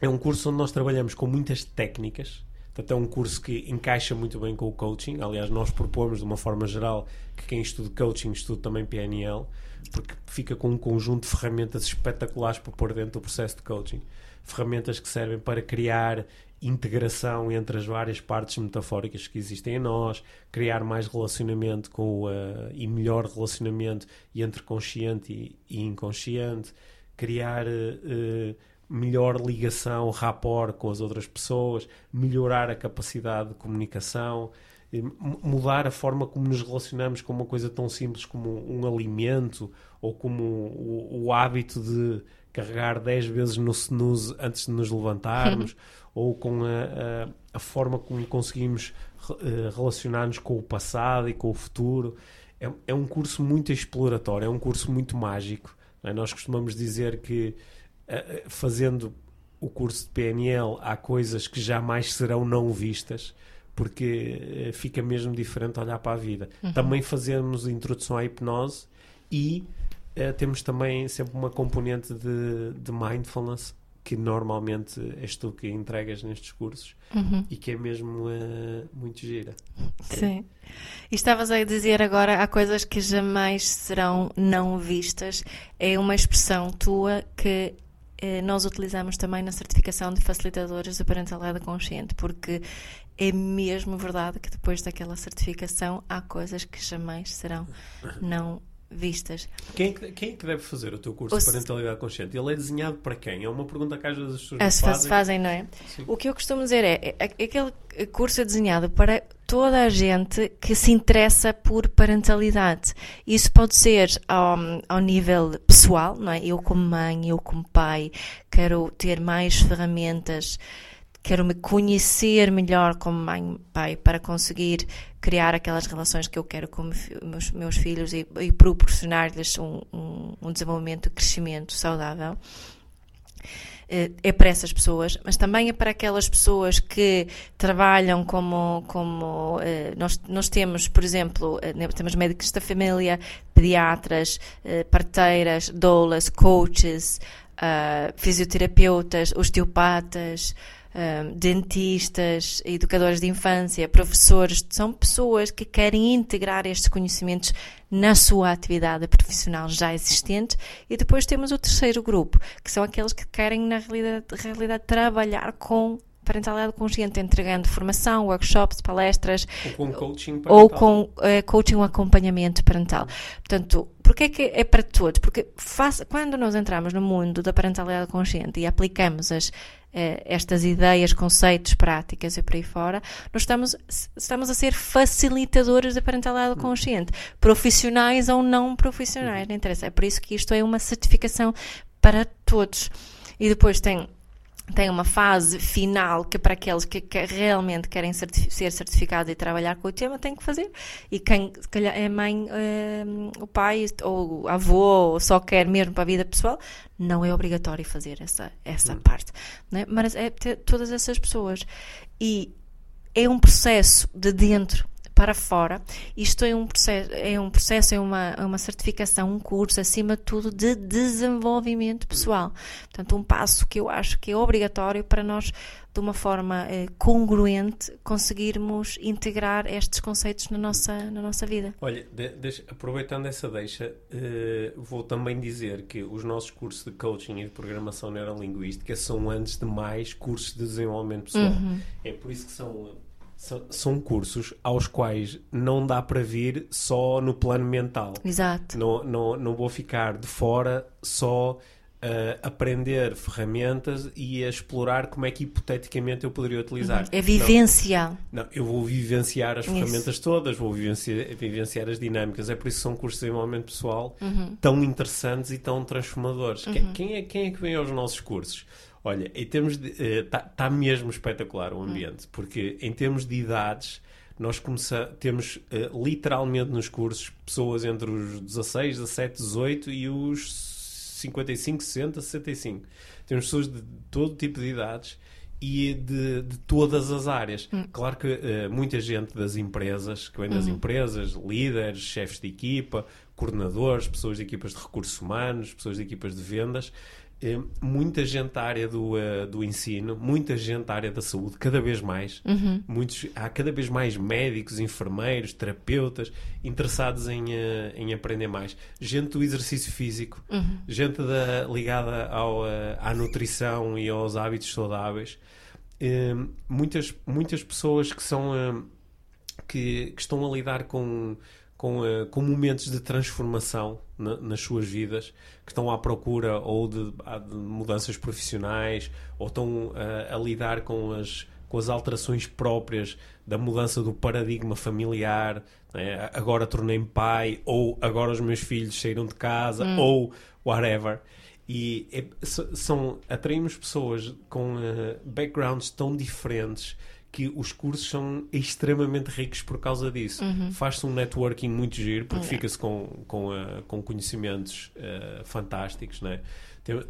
S1: É um curso onde nós trabalhamos com muitas técnicas. Portanto, é um curso que encaixa muito bem com o coaching. Aliás, nós propomos de uma forma geral que quem estuda coaching estude também PNL porque fica com um conjunto de ferramentas espetaculares para pôr dentro do processo de coaching. Ferramentas que servem para criar integração entre as várias partes metafóricas que existem em nós, criar mais relacionamento com uh, e melhor relacionamento entre consciente e, e inconsciente, criar uh, melhor ligação, rapport com as outras pessoas, melhorar a capacidade de comunicação, mudar a forma como nos relacionamos com uma coisa tão simples como um alimento ou como o, o hábito de carregar 10 vezes no snooze antes de nos levantarmos ou com a, a, a, forma como conseguimos eh, relacionar-nos com o passado e com o futuro. É, é um curso muito exploratório, é um curso muito mágico. É? Nós costumamos dizer que eh, fazendo o curso de PNL há coisas que jamais serão não vistas porque eh, fica mesmo diferente olhar para a vida. Uhum. Também fazemos introdução à hipnose e uh, temos também sempre uma componente de, de, mindfulness que normalmente és tu que entregas nestes cursos uhum. e que é mesmo uh, muito gira.
S2: Sim. E estavas a dizer agora, há coisas que jamais serão não vistas. É uma expressão tua que nós utilizamos também na certificação de facilitadores de parentalidade consciente, porque é mesmo verdade que depois daquela certificação há coisas que jamais serão não vistas.
S1: Quem é que, quem é que deve fazer o teu curso o de parentalidade consciente? Ele é desenhado para quem? É uma pergunta que às vezes as pessoas as fazem.
S2: fazem, não é? Sim. O que eu costumo dizer é, é, é, aquele curso é desenhado para toda a gente que se interessa por parentalidade. Isso pode ser ao, ao nível pessoal, não é? Eu como mãe, eu como pai, quero ter mais ferramentas quero me conhecer melhor como mãe pai para conseguir criar aquelas relações que eu quero com meus, meus filhos e, e proporcionar-lhes um, um, um desenvolvimento e crescimento saudável. Eh, é para essas pessoas, mas também é para aquelas pessoas que trabalham como, como eh, nós, nós temos, por exemplo, eh, temos médicos da família, pediatras, parteiras, doulas, coaches, fisioterapeutas, osteopatas, dentistas, educadores de infância, professores, são pessoas que querem integrar estes conhecimentos na sua atividade profissional já existente. E depois temos o terceiro grupo, que são aqueles que querem, na realidade, realidade trabalhar com parentalidade consciente, entregando formação, workshops, palestras.
S1: Ou com coaching parental.
S2: Ou com uh, coaching, um acompanhamento parental. Portanto, porquê é que é para todos? Porque faz, quando nós entramos no mundo da parentalidade consciente e aplicamos as, uh, estas ideias, conceitos, práticas e por aí fora, nós estamos, estamos a ser facilitadores da parentalidade consciente, profissionais ou não profissionais, não interessa. É por isso que isto é uma certificação para todos. E depois tem tem uma fase final que para aqueles que, que realmente querem certifi ser certificados e trabalhar com o tema têm que fazer. E quem se calhar é mãe, uh, o pai ou avô ou só quer mesmo para a vida pessoal, não é obrigatório fazer essa, essa hum. parte. Né? Mas é ter todas essas pessoas. E é um processo de dentro para fora. Isto é um processo, é, um processo, é uma, é uma certificação, um curso, acima de tudo, de desenvolvimento pessoal. Portanto, um passo que eu acho que é obrigatório para nós, de uma forma eh, congruente, conseguirmos integrar estes conceitos na nossa, na nossa vida.
S1: Olha, de, de, aproveitando essa deixa, eh, vou também dizer que os nossos cursos de coaching e de programação neurolinguística são, antes de mais, cursos de desenvolvimento pessoal. Uhum. É por isso que são são cursos aos quais não dá para vir só no plano mental.
S2: Exato.
S1: Não, não, não vou ficar de fora só a aprender ferramentas e a explorar como é que hipoteticamente eu poderia utilizar.
S2: É vivencial.
S1: Não, não eu vou vivenciar as ferramentas todas, vou vivenciar, vivenciar, as dinâmicas. É por isso que são cursos de desenvolvimento pessoal uhum. tão interessantes e tão transformadores. Uhum. Quem, é, quem é que vem aos nossos cursos? Olha, em termos de. Está uh, tá mesmo espetacular o ambiente, porque em termos de idades, nós começa, temos uh, literalmente nos cursos pessoas entre os 16, 17, 18 e os 55, 60, 65. Temos pessoas de todo tipo de idades e de, de todas as áreas. Hum. Claro que uh, muita gente das empresas, que vem das uhum. empresas, líderes, chefes de equipa, coordenadores, pessoas de equipas de recursos humanos, pessoas de equipas de vendas, muita gente da área do, uh, do ensino, muita gente da área da saúde, cada vez mais. Uhum. Muitos, há cada vez mais médicos, enfermeiros, terapeutas interessados em, uh, em aprender mais. Gente do exercício físico, uhum. gente da, ligada ao, uh, à nutrição e aos hábitos saudáveis. muitas, muitas pessoas que são que, que estão a lidar com com, com momentos de transformação na, nas suas vidas, que estão à procura ou de, de mudanças profissionais, ou estão uh, a lidar com as, com as alterações próprias da mudança do paradigma familiar. Né? Agora tornei-me pai, ou agora os meus filhos saíram de casa, hum. ou whatever. E é, são, atraímos pessoas com uh, backgrounds tão diferentes que os cursos são extremamente ricos por causa disso. Uhum. Faz-se um networking muito giro, porque uhum. fica-se com, com, uh, com conhecimentos uh, fantásticos,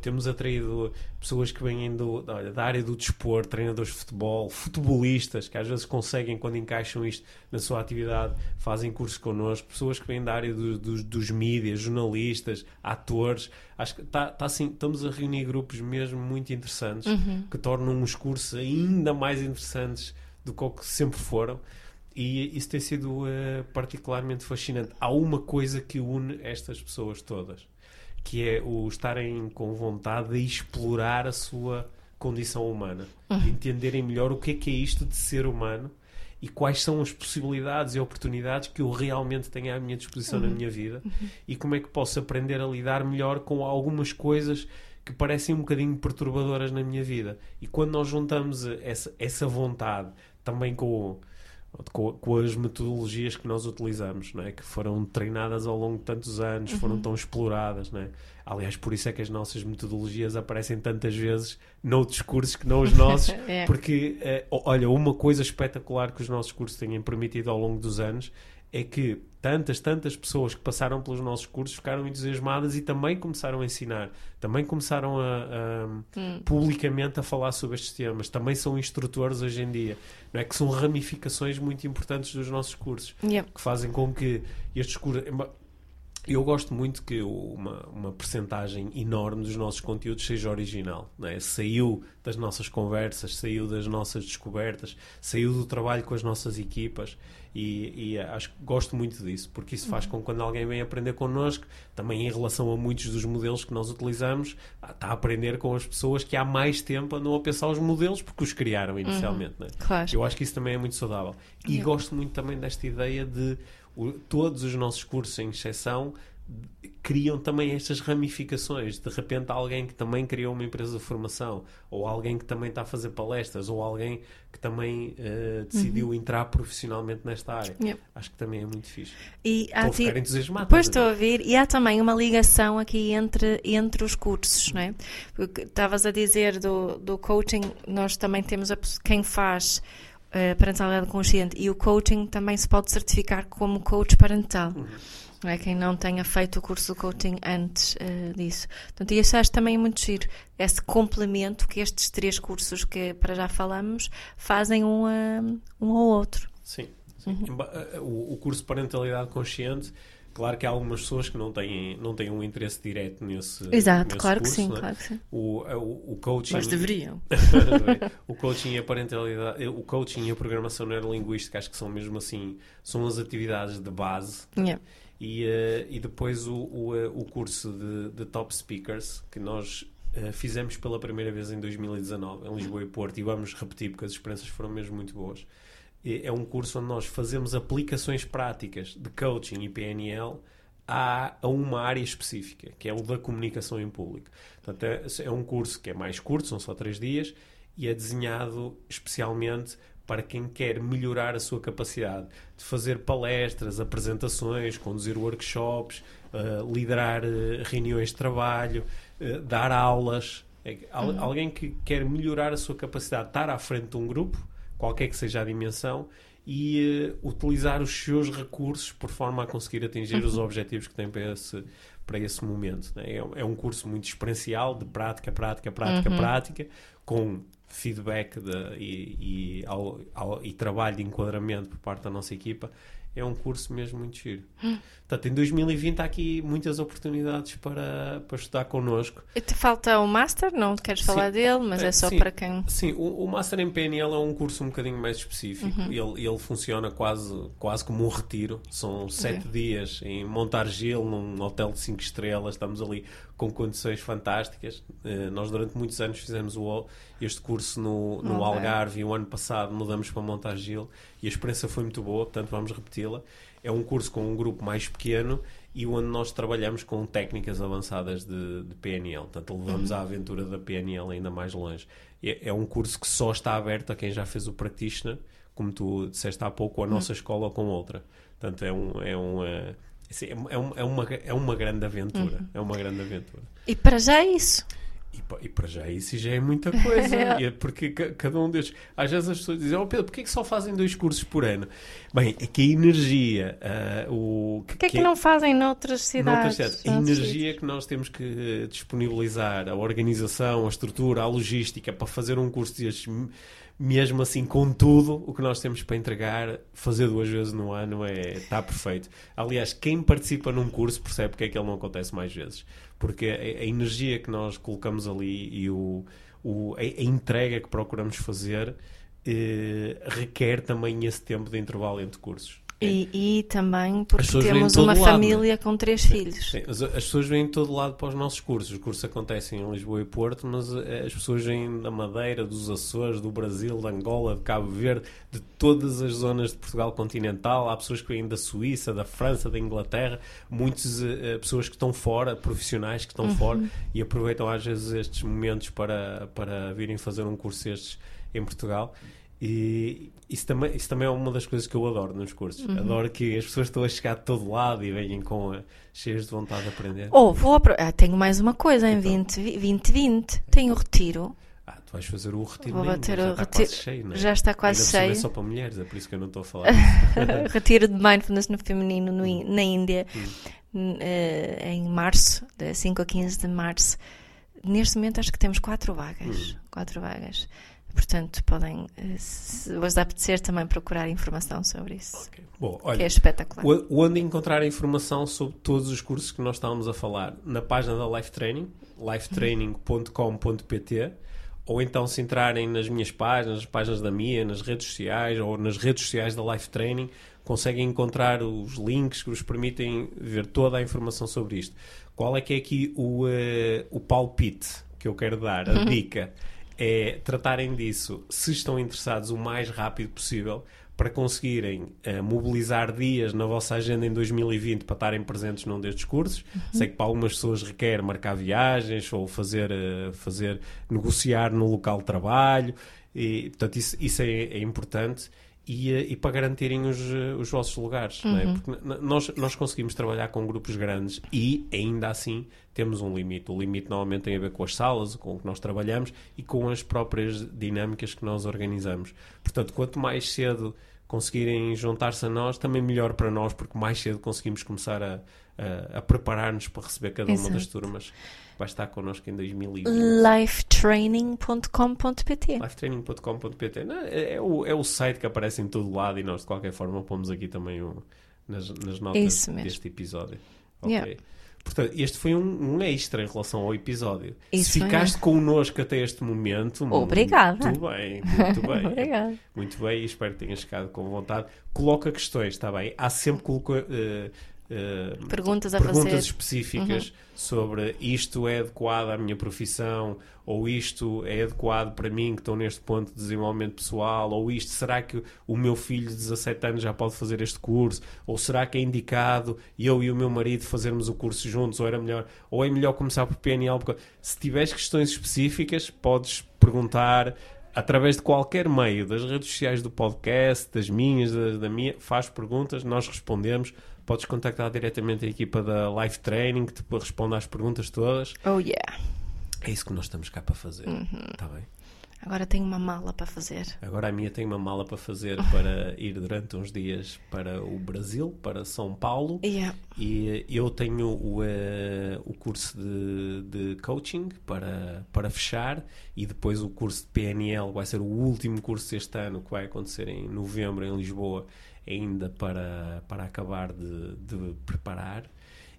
S1: Temos atraído pessoas que vêm do, olha, da área do desporto, treinadores de futebol, futebolistas, que às vezes conseguem, quando encaixam isto na sua atividade, fazem cursos connosco, pessoas que vêm da área do, do, dos mídias, jornalistas, atores. Acho que tá, tá assim, estamos a reunir grupos mesmo muito interessantes uhum. que tornam os cursos ainda mais interessantes do que sempre foram. E isso tem sido uh, particularmente fascinante. Há uma coisa que une estas pessoas todas que é o estarem com vontade de explorar a sua condição humana, uhum. de entenderem melhor o que é que é isto de ser humano e quais são as possibilidades e oportunidades que eu realmente tenho à minha disposição uhum. na minha vida uhum. e como é que posso aprender a lidar melhor com algumas coisas que parecem um bocadinho perturbadoras na minha vida. E quando nós juntamos essa, essa vontade também com com, com, as metodologias que nós utilizamos, não é? que foram treinadas ao longo de tantos anos, uhum. foram tão exploradas. Não é? Aliás, por isso é que as nossas metodologias aparecem tantas vezes noutros cursos que não os nossos, é. porque, eh, olha, uma coisa espetacular que os nossos cursos têm permitido ao longo dos anos é que tantas, tantas pessoas que passaram pelos nossos cursos ficaram entusiasmadas e também começaram a ensinar, também começaram a, a hum. publicamente a falar sobre estes temas, também são instrutores hoje em dia, não é que são ramificações muito importantes dos nossos cursos, yep. que fazem com que estes cursos eu gosto muito que uma, uma percentagem enorme dos nossos conteúdos seja original. Não é? Saiu das nossas conversas, saiu das nossas descobertas, saiu do trabalho com as nossas equipas e, e acho que gosto muito disso, porque isso faz com que quando alguém vem aprender connosco, também em relação a muitos dos modelos que nós utilizamos, ah, está a aprender com as pessoas que há mais tempo andam a pensar os modelos porque os criaram inicialmente. Não é?
S2: Claro.
S1: Eu acho que isso também é muito saudável. E
S2: Yeah.
S1: gosto muito também desta ideia de o- todos os nossos cursos, sem exceção, criam também estas ramificações. De repente, alguém que também criou uma empresa de formação, ou alguém que também está a fazer palestras, ou alguém que também eh, decidiu entrar profissionalmente nesta área.
S2: Yeah.
S1: Acho que também é muito fixe.
S2: E
S1: Estou a
S2: ti-
S1: ficar entusiasmado.
S2: Pois estou
S1: a
S2: ver, e há também uma ligação aqui entre, entre os cursos, não é? Estavas a dizer do, do coaching, nós também temos a, quem faz eh, parentalidade consciente e o coaching também se pode certificar como coach parental. Não é? Quem não tenha feito o curso do coaching antes eh, disso. Portanto, e isso acho também muito giro. Esse complemento que estes três cursos que para já falamos fazem um, a- um ao outro.
S1: Sim. sim.
S2: Uhum.
S1: Eh, O, o curso de parentalidade consciente, claro que há algumas pessoas que não têm, não têm um interesse direto nesse,
S2: Exato,
S1: nesse
S2: claro que
S1: curso,
S2: sim,
S1: não é?
S2: claro que sim.
S1: O, o, o coaching.
S2: Mas deveriam.
S1: o coaching e a parentalidade, o coaching e a programação neurolinguística, acho que são mesmo assim, são as atividades de base.
S2: Yeah.
S1: E, eh, e depois o, o, eh, o curso de, de Top Speakers, que nós eh, fizemos pela primeira vez em 2019, em Lisboa e Porto, e vamos repetir porque as experiências foram mesmo muito boas. E É um curso onde nós fazemos aplicações práticas de coaching e PNL a, a uma área específica, que é o da comunicação em público. Portanto, é, é um curso que é mais curto, são só três dias, e é desenhado especialmente para quem quer melhorar a sua capacidade de fazer palestras, apresentações, conduzir workshops, eh, liderar eh, reuniões de trabalho, eh, dar aulas. É al- Alguém que quer melhorar a sua capacidade de estar à frente de um grupo, qualquer que seja a dimensão, e eh, utilizar os seus recursos por forma a conseguir atingir os objetivos que tem para esse, para esse momento. né? É, é um curso muito experiencial, de prática, prática, prática, prática, com feedback de- e, e, ao- ao- e trabalho de enquadramento por parte da nossa equipa. É um curso mesmo muito giro. Portanto, em 2020 há aqui muitas oportunidades para, para estudar connosco.
S2: E te falta o Master, não queres
S1: Sim.
S2: falar dele, mas é só
S1: Sim.
S2: para quem.
S1: Sim, o, o Master em PNL é um curso um bocadinho mais específico. Ele, ele funciona quase, quase como um retiro. São sete dias em Montargil, num hotel de cinco estrelas. Estamos ali com condições fantásticas. Eh, nós, durante muitos anos, fizemos o, este curso no, no
S2: Ok.
S1: Algarve e o ano passado mudamos para Montargil e a experiência foi muito boa, portanto, vamos repeti-la. É um curso com um grupo mais pequeno e onde nós trabalhamos com técnicas avançadas de, de PNL. Portanto, levamos a aventura da PNL ainda mais longe. É, é um curso que só está aberto a quem já fez o practitioner, como tu disseste há pouco, ou a nossa escola ou com outra. Portanto, é um. É um eh, assim, é, um- é uma, é uma grande aventura. É uma grande aventura.
S2: E para já é isso.
S1: E, e para já isso já é muita coisa. É porque ca- cada um destes. Às vezes as pessoas dizem: Oh Pedro, porquê que só fazem dois cursos por ano? Bem, é que a energia. ah, o,
S2: que é que não fazem noutras
S1: Noutras
S2: cidades?
S1: cidades. A energia que nós temos que eh, disponibilizar, a organização, a estrutura, a logística para fazer um curso destes, mesmo assim, com tudo o que nós temos para entregar, fazer duas vezes no ano é está perfeito. Aliás, quem participa num curso percebe porque é que ele não acontece mais vezes. Porque a, a energia que nós colocamos ali e o, o- a, a entrega que procuramos fazer eh, requer também esse tempo de intervalo entre cursos.
S2: E, e também porque temos uma
S1: lado,
S2: família com três filhos.
S1: Sim, as, as pessoas vêm de todo lado para os nossos cursos. Os cursos acontecem em Lisboa e Porto, mas eh, as pessoas vêm da Madeira, dos Açores, do Brasil, de Angola, de Cabo Verde, de todas as zonas de Portugal continental. Há pessoas que vêm da Suíça, da França, da Inglaterra, muitas eh, pessoas que estão fora, profissionais que estão fora e aproveitam às vezes estes momentos para, para virem fazer um curso destes em Portugal. E isso também, isso também é uma das coisas que eu adoro nos cursos. Adoro que as pessoas estão a chegar de todo lado e venhem com a- cheias de vontade de aprender.
S2: Ou vou ah, tenho mais uma coisa em
S1: Então.
S2: 20, 2020. Tenho o retiro.
S1: Ah, tu vais fazer o retiro
S2: Vou bater
S1: já
S2: o
S1: está
S2: retiro.
S1: quase cheio, é?
S2: Já está quase
S1: Ainda cima
S2: cheio.
S1: É só para mulheres, é por isso que eu não estou a falar.
S2: retiro de mindfulness no feminino no Í- na Índia
S1: Hum.
S2: eh, em março, de 5 a 15 de março. Neste momento acho que temos quatro vagas.
S1: Hum.
S2: Quatro vagas. Portanto, podem, eh, se vos apetecer, também procurar informação sobre isso.
S1: Okay. Bom, olha,
S2: que é espetacular.
S1: Onde encontrar informação sobre todos os cursos que nós estávamos a falar? Na página da Life Training, lifetraining.com.pt ou então se entrarem nas minhas páginas, nas páginas da Mia, nas redes sociais ou nas redes sociais da Life Training, conseguem encontrar os links que vos permitem ver toda a informação sobre isto. Qual é que é aqui o, uh, o palpite que eu quero dar, a dica? É tratarem disso, se estão interessados, o mais rápido possível, para conseguirem uh, mobilizar dias na vossa agenda em 2020 para estarem presentes num destes cursos. Uhum. Sei que para algumas pessoas requer marcar viagens ou fazer, uh, fazer negociar no local de trabalho, e, portanto, isso, isso é, é importante e, eh, e para garantirem os, eh, os vossos lugares. Uhum. É? Porque nós, nós conseguimos trabalhar com grupos grandes e ainda assim temos um limite. O limite normalmente tem a ver com as salas com o que nós trabalhamos e com as próprias dinâmicas que nós organizamos. Portanto, quanto mais cedo conseguirem juntar-se a nós, também melhor para nós, porque mais cedo conseguimos começar a, a, a preparar-nos para receber cada uma Exato. das turmas vai estar connosco em 2020.
S2: lifetraining.com.pt
S1: lifetraining.com.pt é, é, o, é o site que aparece em todo lado e nós de qualquer forma pomos aqui também o, nas, nas notas deste episódio. Ok. Yeah. Portanto, este foi um, um, extra em relação ao episódio. Isso Se ficaste é. connosco até este momento,
S2: Obrigada.
S1: muito bem, muito bem.
S2: Obrigada.
S1: Muito bem, e espero que tenhas ficado com vontade. Coloca questões, está bem? Há sempre coloca, uh,
S2: Uh, perguntas
S1: a
S2: perguntas
S1: fazer. específicas uhum. sobre isto é adequado à minha profissão ou isto é adequado para mim que estou neste ponto de desenvolvimento pessoal ou isto, será que o meu filho de 17 anos já pode fazer este curso ou será que é indicado eu e o meu marido fazermos o curso juntos ou era melhor, ou é melhor começar por PNL porque se tiveres questões específicas podes perguntar através de qualquer meio das redes sociais do podcast, das minhas, da, da minha, faz perguntas, nós respondemos podes contactar diretamente a equipa da Live Training que te responde às perguntas todas.
S2: Oh yeah.
S1: É isso que nós estamos cá para fazer. Uhum. Tá bem?
S2: Agora tenho uma mala para fazer.
S1: Agora a minha tem uma mala para fazer para ir durante uns dias para o Brasil, para São Paulo.
S2: Yeah.
S1: E eu tenho o, uh, o curso de, de coaching para, para fechar e depois o curso de PNL vai ser o último curso deste ano que vai acontecer em novembro em Lisboa ainda para, para acabar de, de preparar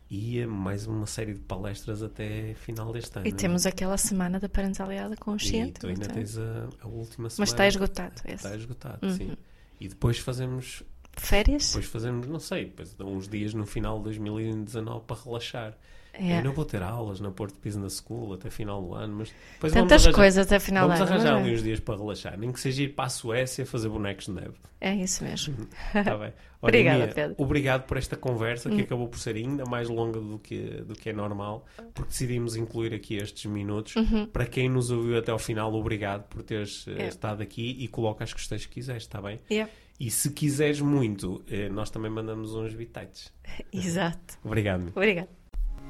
S1: e mais uma série de palestras até final deste ano.
S2: E temos aquela semana da parentalidade consciente. E
S1: tu ainda então. tens a, a, última semana.
S2: Mas está esgotado. Esse.
S1: Está esgotado, uhum. sim. E depois fazemos.
S2: Férias?
S1: Depois fazemos, não sei, depois uns dias no final de 2019 para relaxar. Yeah. Eu não vou ter aulas na Porto Business School até final do ano, mas
S2: depois Tantas arranjar, coisas até final
S1: do
S2: ano.
S1: Vamos arranjar ali uns dias para relaxar, nem que seja ir para a Suécia fazer bonecos de neve.
S2: É isso mesmo.
S1: Está bem.
S2: Obrigada, Mia, Pedro.
S1: Obrigado por esta conversa que hum. acabou por ser ainda mais longa do que, do que é normal, porque decidimos incluir aqui estes minutos. Uhum. Para quem nos ouviu até ao final, obrigado por teres yeah. estado aqui e coloca as questões que quiseres, está bem?
S2: Yeah.
S1: E se quiseres muito, eh, nós também mandamos uns bitites.
S2: Exato.
S1: Obrigado.
S2: Obrigado.